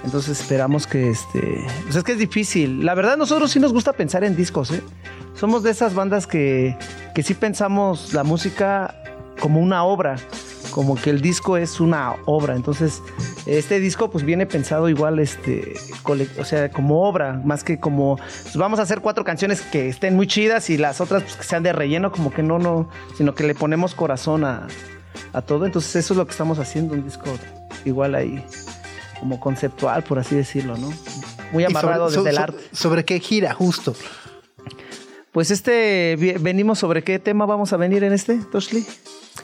Entonces esperamos que este. Pues es que es difícil. La verdad, nosotros sí nos gusta pensar en discos, ¿eh? Somos de esas bandas que, que sí pensamos la música como una obra. Como que el disco es una obra. Entonces, este disco, pues viene pensado igual, este, o sea, como obra, más que como. pues, vamos a hacer cuatro canciones que estén muy chidas y las otras pues, que sean de relleno, como que no, no. Sino que le ponemos corazón a, a todo. Entonces, eso es lo que estamos haciendo, un disco igual ahí como conceptual, por así decirlo, ¿no? Muy amarrado sobre- desde el arte. ¿Sobre qué gira, justo? Pues este, venimos sobre qué tema vamos a venir en este, Toshli.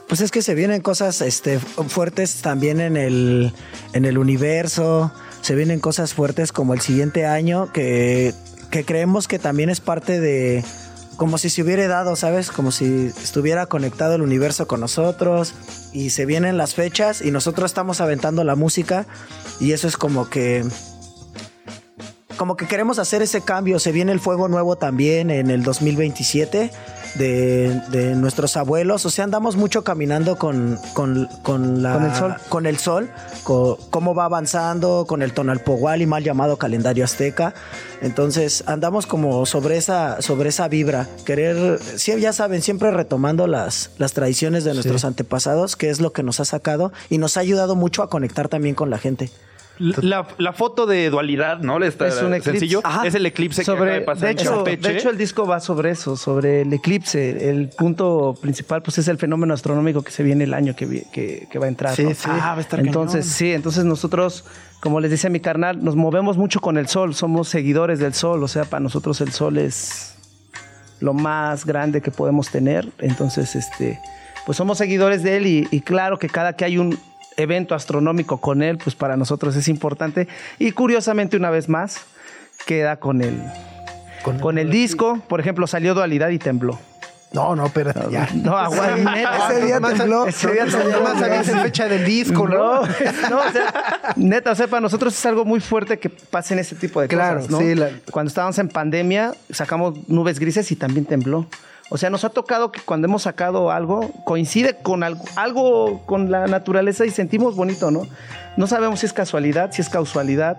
Pues es que se vienen cosas este, fuertes también en el, en el universo. Se vienen cosas fuertes como el siguiente año que, que creemos que también es parte de... Como si se hubiera dado, ¿sabes? Como si estuviera conectado el universo con nosotros. Y se vienen las fechas y nosotros estamos aventando la música. Y eso es como que como que queremos hacer ese cambio. Se viene el fuego nuevo también en el 2027 de, de nuestros abuelos. O sea, andamos mucho caminando con, con, con la, Con el sol. Con el sol, co- cómo va avanzando, con el Tonalpohualli, mal llamado calendario azteca. Entonces, andamos como sobre esa, sobre esa vibra. Querer, sí, ya saben, siempre retomando las, las tradiciones de nuestros antepasados, que es lo que nos ha sacado y nos ha ayudado mucho a conectar también con la gente. La, la foto de dualidad, ¿no? Esta- Es un eclipse. sencillo. Ajá. Es el eclipse que acaba sobre, de pasar de hecho, de hecho, el disco va sobre eso, sobre el eclipse. El punto principal, pues, es el fenómeno astronómico que se viene el año que, que, que va a entrar. Sí, ¿no? sí. Ah, va a estar entonces, cañón. sí, entonces nosotros, como les decía mi carnal, nos movemos mucho con el sol. Somos seguidores del sol. O sea, para nosotros el sol es lo más grande que podemos tener. Entonces, este, pues somos seguidores de él y, y claro que cada que hay un evento astronómico con él, pues para nosotros es importante. Y curiosamente, una vez más, queda con el, con, el disco. Por ejemplo, salió Dualidad y tembló. No, no, pero ya. No, aguanta. Ese día tembló. Ese día tembló. más sabías la fecha del disco, ¿no? No, no, o sea, neta, o sea, para nosotros es algo muy fuerte que pasen ese tipo de Claro, cosas, ¿no? sí, la- Cuando estábamos en pandemia, sacamos nubes grises y también tembló. O sea, nos ha tocado que cuando hemos sacado algo, coincide con algo, algo con la naturaleza y sentimos bonito, ¿no? No sabemos si es casualidad, si es causalidad.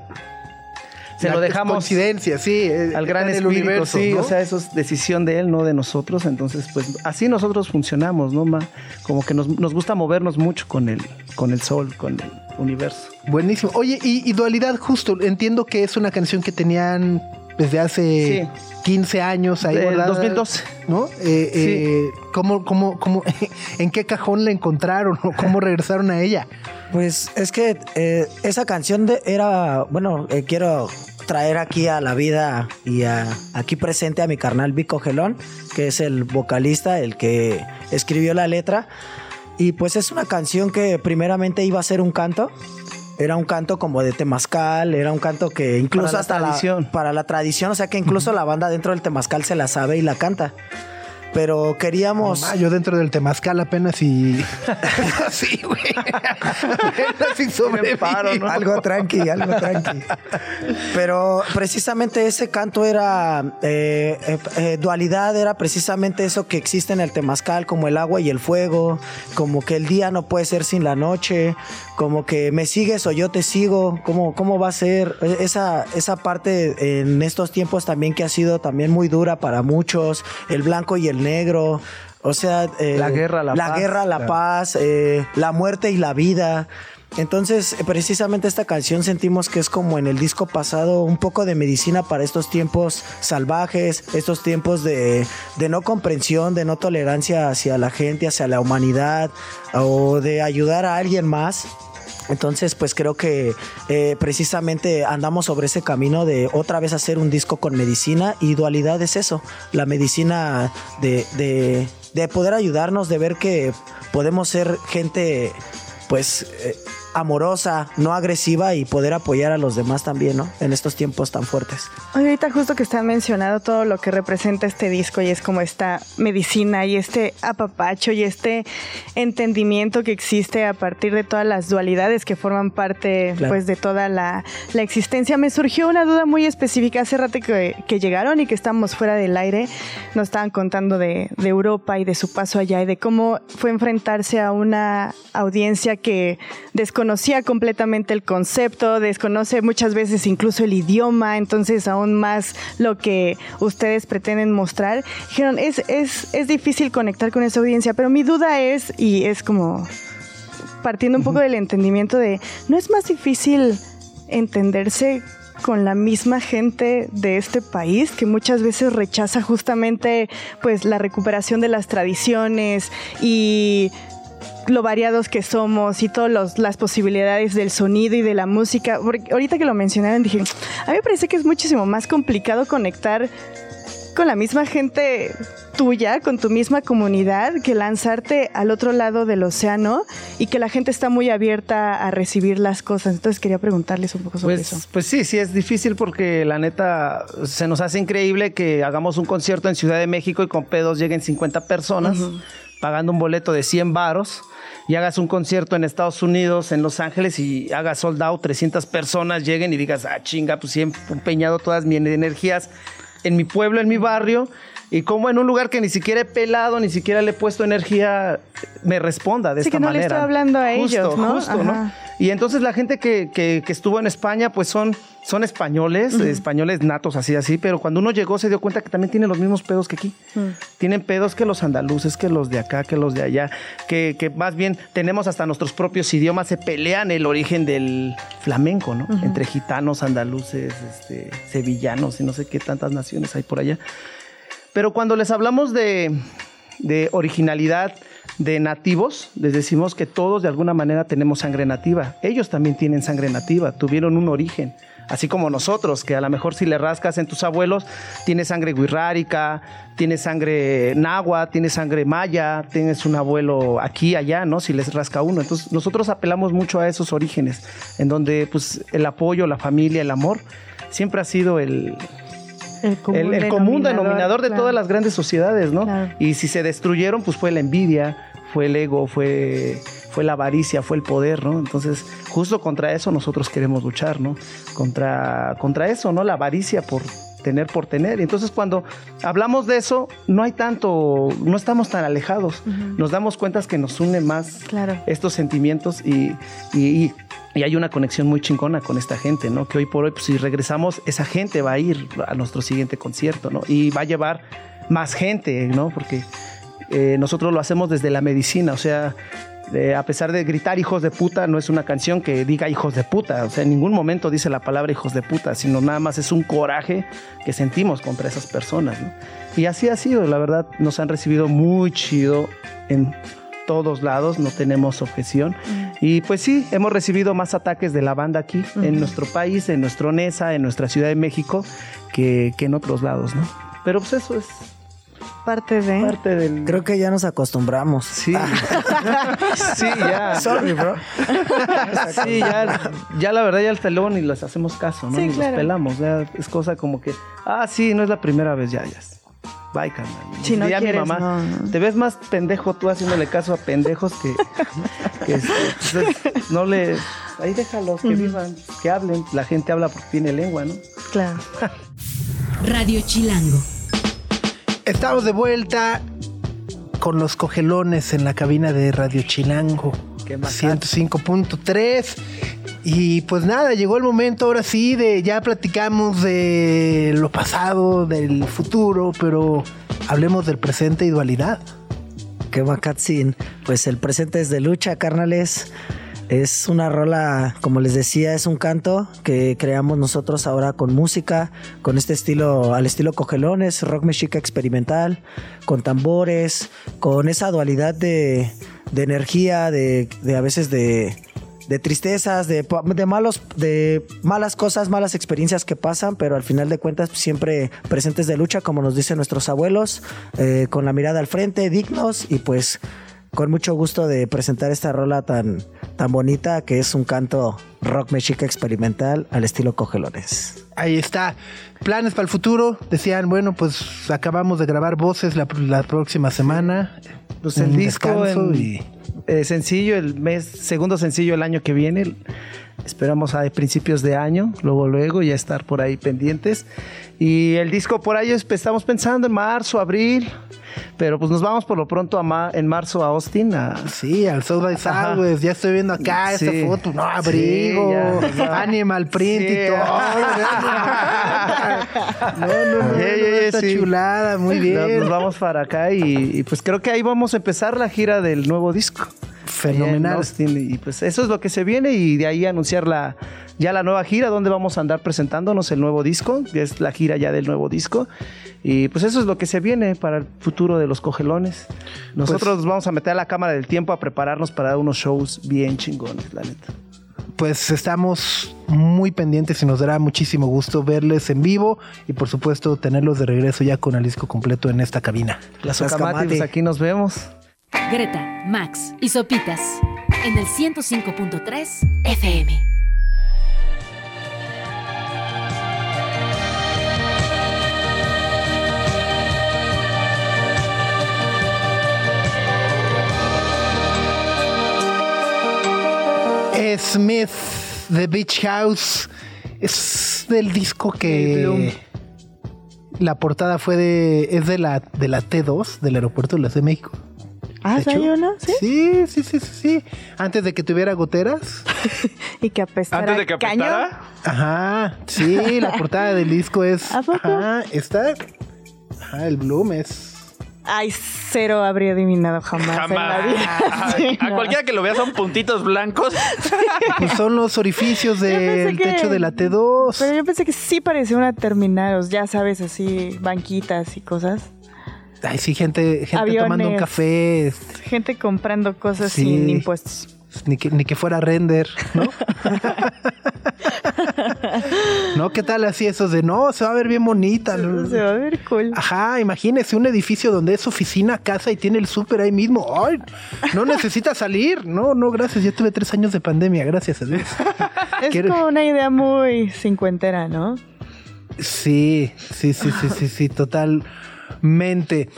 Se La lo dejamos coincidencia, sí. eh, al gran espíritu, universo, sí, ¿no? o sea, eso es decisión de él, no de nosotros, entonces pues así nosotros funcionamos, ¿no? Ma? Como que nos, nos gusta movernos mucho con el, con el sol, con el universo. Buenísimo. Oye, y, y Dualidad, justo, entiendo que es una canción que tenían desde hace 15 años ahí guardada, 2012. ¿No? Eh, eh, ¿cómo, cómo, cómo, ¿En qué cajón la encontraron o cómo regresaron a ella? Pues es que eh, esa canción de- era, bueno, eh, quiero traer aquí a la vida y a- aquí presente a mi carnal Vico Gelón, que es el vocalista, el que escribió la letra. Y pues es una canción que primeramente iba a ser un canto. Era un canto como de temazcal, era un canto que incluso Para la hasta tradición. La, para la tradición, o sea que incluso la banda dentro del temazcal se la sabe y la canta. Pero queríamos... Ah, yo dentro del Temazcal apenas y... sí, güey. apenas y sobreviví. paro, ¿no? Algo tranqui, algo tranqui. Pero precisamente ese canto era eh, eh, eh, dualidad, era precisamente eso que existe en el temazcal, como el agua y el fuego, como que el día no puede ser sin la noche, como que me sigues o yo te sigo, cómo, cómo va a ser E- esa, esa parte en estos tiempos también que ha sido también muy dura para muchos, el blanco y el negro. O sea, eh, La guerra, la paz. guerra, la paz, eh, la muerte y la vida. Entonces, eh, precisamente esta canción sentimos que es como en el disco pasado un poco de medicina para estos tiempos salvajes, estos tiempos de, de no comprensión, de no tolerancia hacia la gente, hacia la humanidad o de ayudar a alguien más. Entonces, pues creo que eh, precisamente andamos sobre ese camino de otra vez hacer un disco con medicina y dualidad es eso, la medicina de, de- de poder ayudarnos, de ver que podemos ser gente pues eh, amorosa, no agresiva y poder apoyar a los demás también, ¿no? En estos tiempos tan fuertes. Oye, ahorita justo que está mencionado todo lo que representa este disco y es como esta medicina y este apapacho y este entendimiento que existe a partir de todas las dualidades que forman parte Claro. pues de toda la, la existencia. Me surgió una duda muy específica hace rato que, que llegaron y que estamos fuera del aire. Nos estaban contando de, de Europa y de su paso allá y de cómo fue enfrentarse a una audiencia que desconocía completamente el concepto, desconoce muchas veces incluso el idioma, entonces aún más lo que ustedes pretenden mostrar. Dijeron, es, es, es difícil conectar con esa audiencia, pero mi duda es, y es como partiendo un poco del entendimiento de, ¿no es más difícil entenderse con la misma gente de este país que muchas veces rechaza justamente pues la recuperación de las tradiciones y lo variados que somos y todas las posibilidades del sonido y de la música. Porque ahorita que lo mencionaron dije, a mí me parece que es muchísimo más complicado conectar con la misma gente tuya, con tu misma comunidad, que lanzarte al otro lado del océano y que la gente está muy abierta a recibir las cosas. Entonces quería preguntarles un poco sobre Pues, eso. pues sí, sí es difícil porque la neta se nos hace increíble que hagamos un concierto en Ciudad de México y con pedos lleguen 50 personas pagando un boleto de 100 varos y hagas un concierto en Estados Unidos, en Los Ángeles y hagas sold out, 300 personas lleguen y digas, ah, chinga, pues sí he empeñado todas mis energías en mi pueblo, en mi barrio y como en un lugar que ni siquiera he pelado, ni siquiera le he puesto energía, me responda de Sí, esta que no le estoy hablando a ellos, ¿no? Justo, ¿no? Y entonces la gente que, que- que estuvo en España, pues son, son españoles, españoles natos, así, así, pero cuando uno llegó se dio cuenta que también tienen los mismos pedos que aquí. Tienen pedos que los andaluces, que los de acá, que los de allá, que, que más bien tenemos hasta nuestros propios idiomas, se pelean el origen del flamenco, ¿no? Entre gitanos, andaluces, este, sevillanos y no sé qué tantas naciones hay por allá. Pero cuando les hablamos de, de originalidad de nativos, les decimos que todos de alguna manera tenemos sangre nativa. Ellos también tienen sangre nativa, tuvieron un origen. así como nosotros, que a lo mejor si le rascas en tus abuelos, tienes sangre guirrárica, tienes sangre náhuatl, tienes sangre maya, tienes un abuelo aquí, allá, ¿no? Si les rasca uno. Entonces nosotros apelamos mucho a esos orígenes, en donde pues el apoyo, la familia, el amor, siempre ha sido el, El común, el, el común denominador de claro. todas las grandes sociedades, ¿no? Claro. Y si se destruyeron, pues fue la envidia, fue el ego, fue, fue la avaricia, fue el poder, ¿no? Entonces, justo contra eso nosotros queremos luchar, ¿no? Contra, contra eso, ¿no? La avaricia por tener por tener. Y entonces cuando hablamos de eso, no hay tanto, no estamos tan alejados. Nos damos cuenta que nos une más Claro. estos sentimientos y, y- y- y hay una conexión muy chingona con esta gente, ¿no? Que hoy por hoy, pues, si regresamos, esa gente va a ir a nuestro siguiente concierto, ¿no? Y va a llevar más gente, ¿no? Porque eh, nosotros lo hacemos desde la medicina, o sea, eh, a pesar de gritar hijos de puta, no es una canción que diga hijos de puta, o sea, en ningún momento dice la palabra hijos de puta, sino nada más es un coraje que sentimos contra esas personas, ¿no? Y así ha sido, la verdad, nos han recibido muy chido en todos lados, no tenemos objeción. Y pues sí, hemos recibido más ataques de la banda aquí, en nuestro país, en nuestro NESA, en nuestra Ciudad de México, que, que en otros lados, ¿no? Pero pues eso es Parte de. parte del... Creo que ya nos acostumbramos. Sí, sí, ya. Sorry, bro. Sí, ya, ya la verdad ya el telón y les hacemos caso, ¿no? Sí, Ni claro. los pelamos, ya es cosa como que, ah, sí, no es la primera vez, ya, ya. Bye, carnal. Si no mi quieres, mamá, no, no. te ves más pendejo tú haciéndole caso a pendejos que, que, este, entonces, no le, ahí déjalos que vivan, que hablen, la gente habla porque tiene lengua, ¿no? Claro. Radio Chilango. Estamos de vuelta con los cogelones en la cabina de Radio Chilango. Qué macán. 105.3. Y pues nada, llegó el momento ahora sí de ya platicamos de lo pasado, del futuro, pero hablemos del presente y dualidad. Qué Macatsin. Pues el presente es de lucha, carnales. Es una rola, como les decía, es un canto que creamos nosotros ahora con música, con este estilo, al estilo cogelones, rock mexica experimental, con tambores, con esa dualidad de, de energía, de, de a veces de, de tristezas, de, de malos, de malas cosas, malas experiencias que pasan, pero al final de cuentas siempre presentes de lucha, como nos dicen nuestros abuelos, eh, con la mirada al frente, dignos y pues con mucho gusto de presentar esta rola tan, tan bonita que es un canto rock mexica experimental al estilo cogelones. Ahí está. Planes para el futuro. Decían, bueno, pues acabamos de grabar voces la, la próxima semana. Pues el disco descanso en- y- eh, sencillo, el mes, segundo sencillo el año que viene. Esperamos a principios de año, luego luego ya estar por ahí pendientes. Y el disco por ahí es- estamos pensando en marzo, abril, pero pues nos vamos por lo pronto a ma- en marzo a Austin. a- Sí, al South by. Southwest. Ya estoy viendo acá Sí. esta foto. No, abrigo, Sí, ya, ya. animal print Sí. y todo. No, no, no. Esta sí. chulada, muy Nos, bien. nos vamos para acá y, y, pues creo que ahí vamos a empezar la gira del nuevo disco. Fenomenal. Y pues eso es lo que se viene y de ahí anunciar la, ya la nueva gira donde vamos a andar presentándonos el nuevo disco, que es la gira ya del nuevo disco. Y pues eso es lo que se viene para el futuro de los cogelones. Nosotros Pues nos vamos a meter a la cámara del tiempo a prepararnos para unos shows bien chingones, la neta. Pues estamos muy pendientes y nos dará muchísimo gusto verles en vivo y por supuesto tenerlos de regreso ya con el disco completo en esta cabina. Las Las pues Camati. aquí nos vemos. Greta, Max y Sopitas en el 105.3 FM. Smith, The Beach House, es del disco que la portada fue de es de la de la T2 del aeropuerto de la Ciudad de México. Ah, De ¿hay hecho, una? ¿Sí? Sí, sí, sí, sí, sí. Antes de que tuviera goteras. Y que apestara Antes de que apestara. Ajá. Sí, la portada del disco es. ¿A poco? Ajá, está. Ajá, el Bloom es. Ay, cero habría adivinado jamás, en la Jamás. Sí, a no. cualquiera que lo vea son puntitos blancos. Pues son los orificios del techo de la T2. Pero yo pensé que sí parecía una terminal, o ya sabes, así, banquitas y cosas. Ay, sí, gente, gente Aviones. tomando un café. Gente comprando cosas Sí. sin impuestos. Ni que, ni que fuera render, ¿no? ¿No? ¿Qué tal así esos de no, se va a ver bien bonita? ¿no? Se va a ver cool. Ajá, imagínese un edificio donde es oficina, casa y tiene el súper ahí mismo. Ay, no necesita salir. No, no, gracias. Yo tuve tres años de pandemia, gracias a Dios. Es Quiero- como una idea muy cincuentera, ¿no? Sí, sí, sí, sí, sí, sí, totalmente.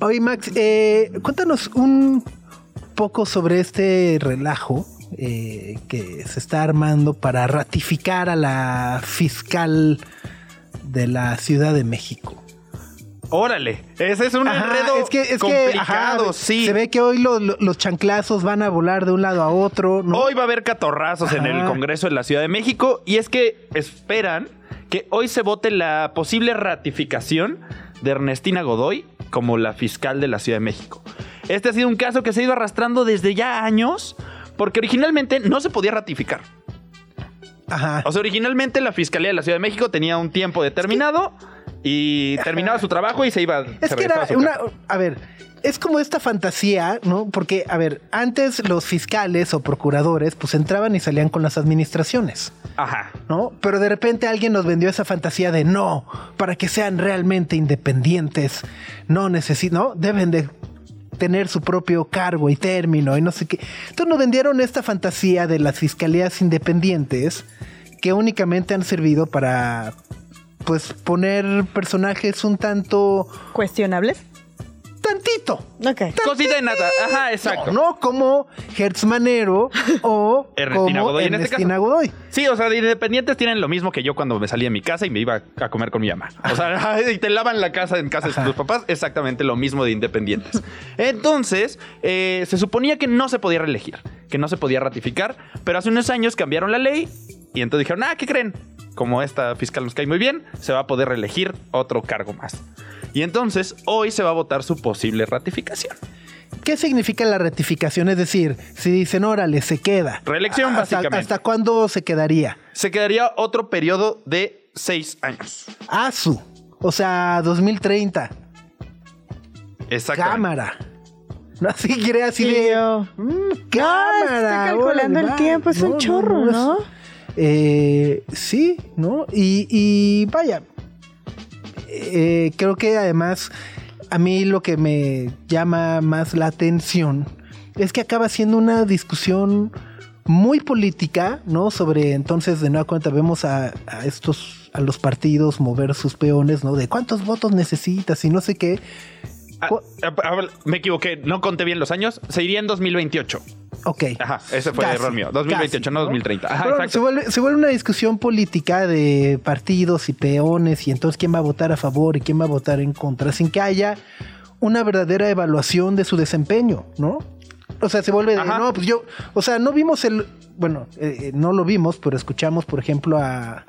Oye, Max, eh, cuéntanos un poco sobre este relajo eh, que se está armando para ratificar a la fiscal de la Ciudad de México. Órale, ese es un Ajá, enredo es que, es que, complicado, ajá, sí. Se ve que hoy lo- lo- los chanclazos van a volar de un lado a otro. ¿no? Hoy va a haber catorrazos en el. Congreso de la Ciudad de México y es que esperan que hoy se vote la posible ratificación de Ernestina Godoy como la fiscal de la Ciudad de México. Este ha sido un caso que se ha ido arrastrando desde ya años porque originalmente no se podía ratificar. Ajá. O sea, originalmente la Fiscalía de la Ciudad de México tenía un tiempo determinado y terminaba su trabajo y se iba Es se que era a una. A ver, es como esta fantasía, ¿no? Porque, a ver, antes los fiscales o procuradores, pues entraban y salían con las administraciones, Ajá. ¿no? Pero de repente alguien nos vendió esa fantasía de no, para que sean realmente independientes, no necesitan, ¿no? Deben de tener su propio cargo y término y no sé qué. Entonces nos vendieron esta fantasía de las fiscalías independientes que únicamente han servido para pues poner personajes un tanto ¿Cuestionables? tantito. Ok. Cosita de nata. Ajá, exacto. No, no como Hertz Manero o Ernestina como Godoy en este Ernestina caso. Godoy. Sí, o sea, de independientes tienen lo mismo que yo cuando me salía de mi casa y me iba a comer con mi mamá. O sea, y te lavan la casa en casa de tus papás, exactamente lo mismo de independientes. Entonces, eh, se suponía que no se podía reelegir, que no se podía ratificar, pero hace unos años cambiaron la ley y entonces dijeron, ah, ¿qué creen? Como esta fiscal nos cae muy bien, se va a poder reelegir otro cargo más. Y entonces, hoy se va a votar su posible ratificación. ¿Qué significa la ratificación? Es decir, si dicen, órale, se queda. Reelección, ¿Hasta, básicamente. ¿Hasta cuándo se quedaría? Se quedaría otro periodo de seis años. ASU. O sea, 2030. Exactamente. Cámara. No así quiere así Sí, de. yo. "Mm, cámara. está calculando órale, el tiempo, es un chorro, ¿no? Eh, sí, ¿no? Y, vaya. eh, creo que además a mí lo que me llama más la atención es que acaba siendo una discusión muy política, ¿no? Sobre entonces de nueva cuenta vemos a estos a los partidos mover sus peones, ¿no? De cuántos votos necesitas y no sé qué. Ah, ah, ah, me equivoqué, no conté bien los años. Se iría en 2028. Ok. Ajá, ese fue Casi, error mío. 2028, casi, no 2030. Ajá, Pero exacto. se, vuelve, se vuelve una discusión política de partidos y peones y entonces quién va a votar a favor y quién va a votar en contra, sin que haya una verdadera evaluación de su desempeño, ¿no? O sea, se vuelve de, Ajá. no, pues yo, o sea, no vimos el, bueno, eh, eh, no lo vimos, pero escuchamos, por ejemplo, a,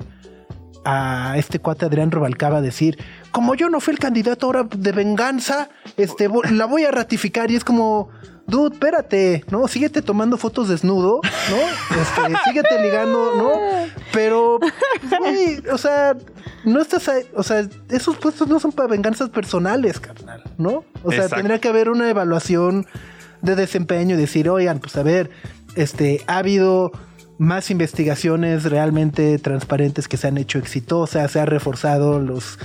a este cuate Adrián Rubalcaba decir, como yo no fui el candidato ahora de venganza, este, la voy a ratificar y es como, dude, espérate, ¿no? Síguete tomando fotos desnudo, ¿no? Este, síguete ligando, ¿no? Pero, güey, o sea, no estás ahí, o sea, esos puestos no son para venganzas personales, carnal, ¿no? O sea, Exacto. tendría que haber una evaluación de desempeño y decir, oigan, pues a ver, este, ha habido más investigaciones realmente transparentes que se han hecho exitosas, se han reforzado los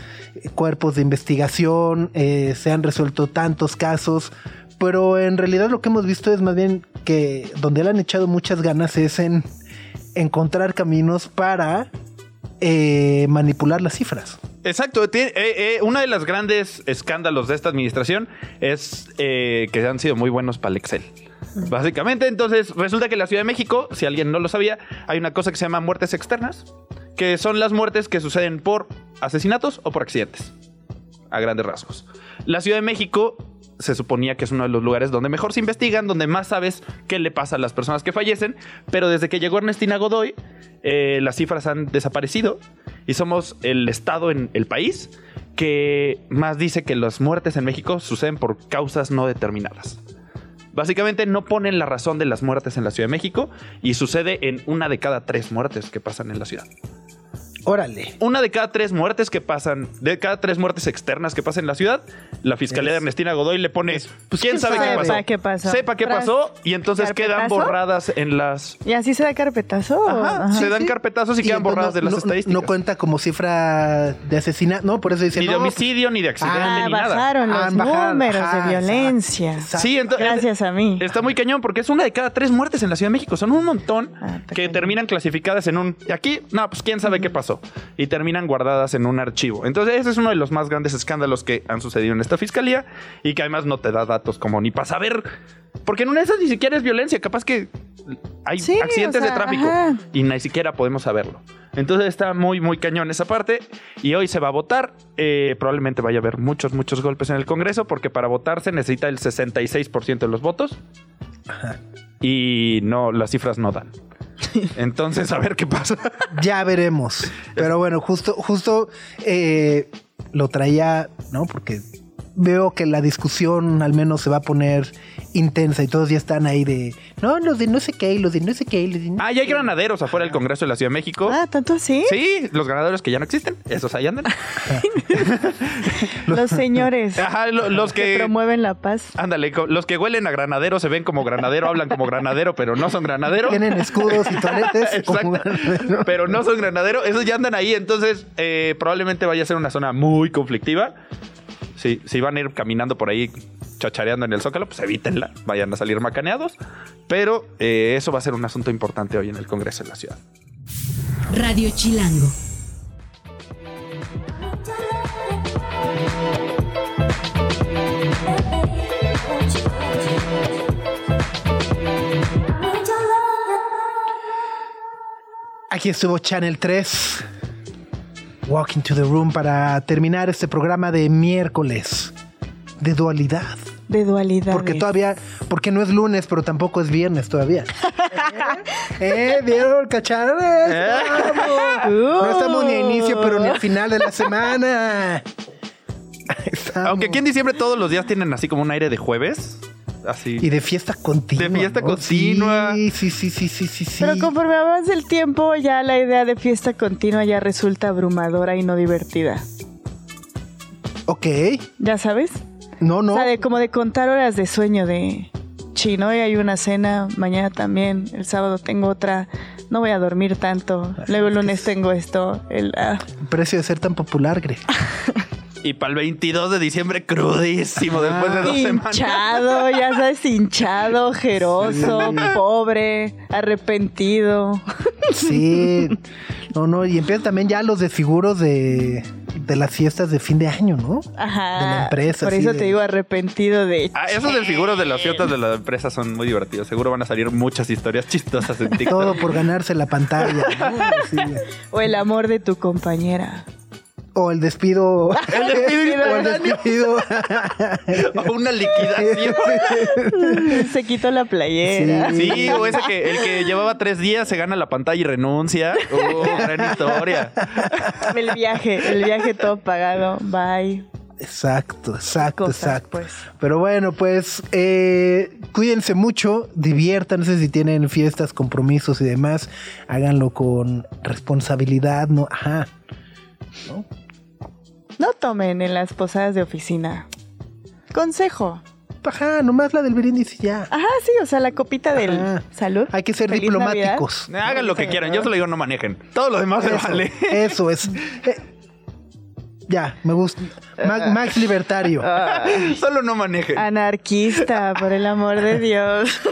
cuerpos de investigación, eh, se han resuelto tantos casos, pero en realidad lo que hemos visto es más bien que donde le han echado muchas ganas es en encontrar caminos para eh, manipular las cifras. Exacto. Tiene- eh, de los grandes escándalos de esta administración es que han sido muy buenos para el Excel. Básicamente, entonces resulta que en la Ciudad de México, si alguien no lo sabía, hay una cosa que se llama muertes externas, que son las muertes que suceden por asesinatos o por accidentes, a grandes rasgos. La Ciudad de México se suponía que es uno de los lugares donde mejor se investigan, donde más sabes qué le pasa a las personas que fallecen, pero desde que llegó Ernestina Godoy, eh, las cifras han desaparecido y somos el estado en el país que más dice que las muertes en México suceden por causas no determinadas. Básicamente no ponen la razón de las muertes en la Ciudad de México y sucede en una de cada tres muertes que pasan en la ciudad. Órale. Una de cada tres muertes que pasan, de cada tres muertes externas que pasan en la ciudad, la fiscalía de Ernestina Godoy le pone, pues quién ¿quién sabe qué pasó. Sepa qué pasó. Sepa qué pasó y entonces quedan borradas en las... ¿Y así se da carpetazo? Ajá, se dan carpetazos y, quedan borradas de las no, no- estadísticas. No cuenta como cifra de asesinato, no, por eso dice ni de no, homicidio, ni de accidente, Ah, ni nada. bajaron los bajado, números de violencia. exacto. Sí, entonces... Gracias a mí. Está muy cañón porque es una de cada tres muertes en la Ciudad de México. Son un montón Ah, que terminan clasificadas en un. Y aquí, no, pues quién sabe qué pasó. Y terminan guardadas en un archivo. Entonces, ese es uno de los más grandes escándalos que han sucedido en esta fiscalía y que además no te da datos como ni para saber. Porque en una de esas ni siquiera es violencia. Capaz que hay Sí, accidentes o sea, de tráfico ajá. y ni siquiera podemos saberlo. Entonces está muy, muy cañón esa parte. Y hoy se va a votar. Eh, probablemente vaya a haber muchos, muchos golpes en el Congreso porque para votar se necesita el 66% de los votos. Y no, las cifras no dan. Entonces, a ver qué pasa. Ya veremos. Pero bueno, justo, justo eh, lo traía, ¿no? Porque veo que la discusión al menos se va a poner intensa y todos ya están ahí de, no, los de no sé qué, los de no sé qué, los de no Ah, y hay granaderos afuera del Congreso de la Ciudad de México. Ah, ¿tanto así? Sí, los granaderos que ya no existen. Esos ahí andan. Los señores Ajá, lo- los que que. promueven la paz. Ándale, los que huelen a granadero se ven como granadero, hablan como granadero, pero no son granadero. tienen escudos y toaletes. como- Exacto. Pero no son granadero. Esos ya andan ahí. Entonces, eh, probablemente vaya a ser una zona muy conflictiva. Si, si van a ir caminando por ahí chachareando en el zócalo, pues evítenla. Vayan a salir macaneados. Pero eh, eso va a ser un asunto importante hoy en el Congreso de la ciudad. Radio Chilango. Aquí estuvo Channel 3. Walking to the Room para terminar este programa de miércoles de dualidad. De dualidad. Porque todavía, porque no es lunes, pero tampoco es viernes todavía. ¿Eh? ¿Vieron? ¿Cacharon? ¿Eh? Estamos. No estamos ni a inicio, pero ni al final de la semana. Estamos. Aunque aquí en diciembre todos los días tienen así como un aire de jueves. Así. Y de fiesta continua. De fiesta ¿no? continua. Sí, sí, sí, sí, sí, sí. Pero conforme avanza el tiempo, ya la idea de fiesta continua ya resulta abrumadora y no divertida. Ok. ¿Ya sabes? No, no. O sea, de, como de contar horas de sueño de chino, hoy hay una cena, mañana también, el sábado tengo otra, no voy a dormir tanto, luego el lunes tengo esto, el... ah. El precio de ser tan popular, Gre. Y para el 22 de diciembre, crudísimo, después de dos semanas. hinchado, ya sabes, hinchado, jeroso, pobre, arrepentido. Sí. No, no. Y empiezan también ya los desfiguros de, de las fiestas de fin de año, ¿no? Ajá. De la empresa, Por eso de- te digo arrepentido de... Ah, esos del figuros de las fiestas de la empresa son muy divertidos. Seguro van a salir muchas historias chistosas en TikTok. Todo por ganarse la pantalla. ¿no? Sí. O el amor de tu compañera. O el despido. El despido o el despido. O una liquidación. Se quitó la playera. Sí, o ese que el que llevaba tres días se gana la pantalla y renuncia. Oh, gran historia. El viaje, el viaje todo pagado. Bye. Exacto, exacto, Cosas, exacto. pues. Pero bueno, pues eh, cuídense mucho, diviértanse si tienen fiestas, compromisos y demás, háganlo con responsabilidad, ¿no? Ajá. No tomen en las posadas de oficina. Consejo. Ajá, nomás la del brindis y ya. Ajá, sí, o sea, la copita del Ajá. salud. Hay que ser Feliz diplomáticos. Hagan lo que quieran. Yo solo digo no manejen. Todo lo demás se Eso, vale. eso es. Eh, ya, me gusta. Ma- Max Libertario. Solo no manejen. Navidad. Anarquista, por el amor de Dios.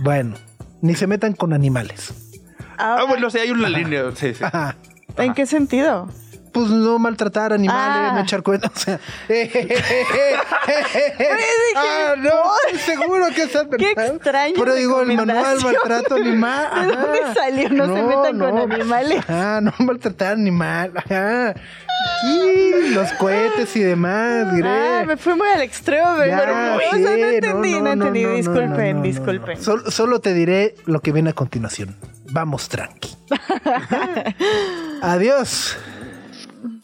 Bueno, ni se metan con animales. Ah, Ahora, bueno, sí, hay una línea. Sí, sí. Ajá. ¿En qué sentido? Pues no maltratar animales, Ah. no echar cuentas. O sea, ah, no, seguro que estás Qué pensando. extraña Pero digo, el manual maltrato animal. ¿De ajá. dónde salió? No se metan con animales. Ah, no maltratar animal. Ajá. Y los cohetes y demás, Gre. Ah, me fui muy al extremo, pero, no, o sea, sí, no entendí, no, no, entendí. no, no, disculpen, no, no, no, disculpen. no. Sol- solo te diré lo que viene a continuación. Vamos tranqui. Adiós.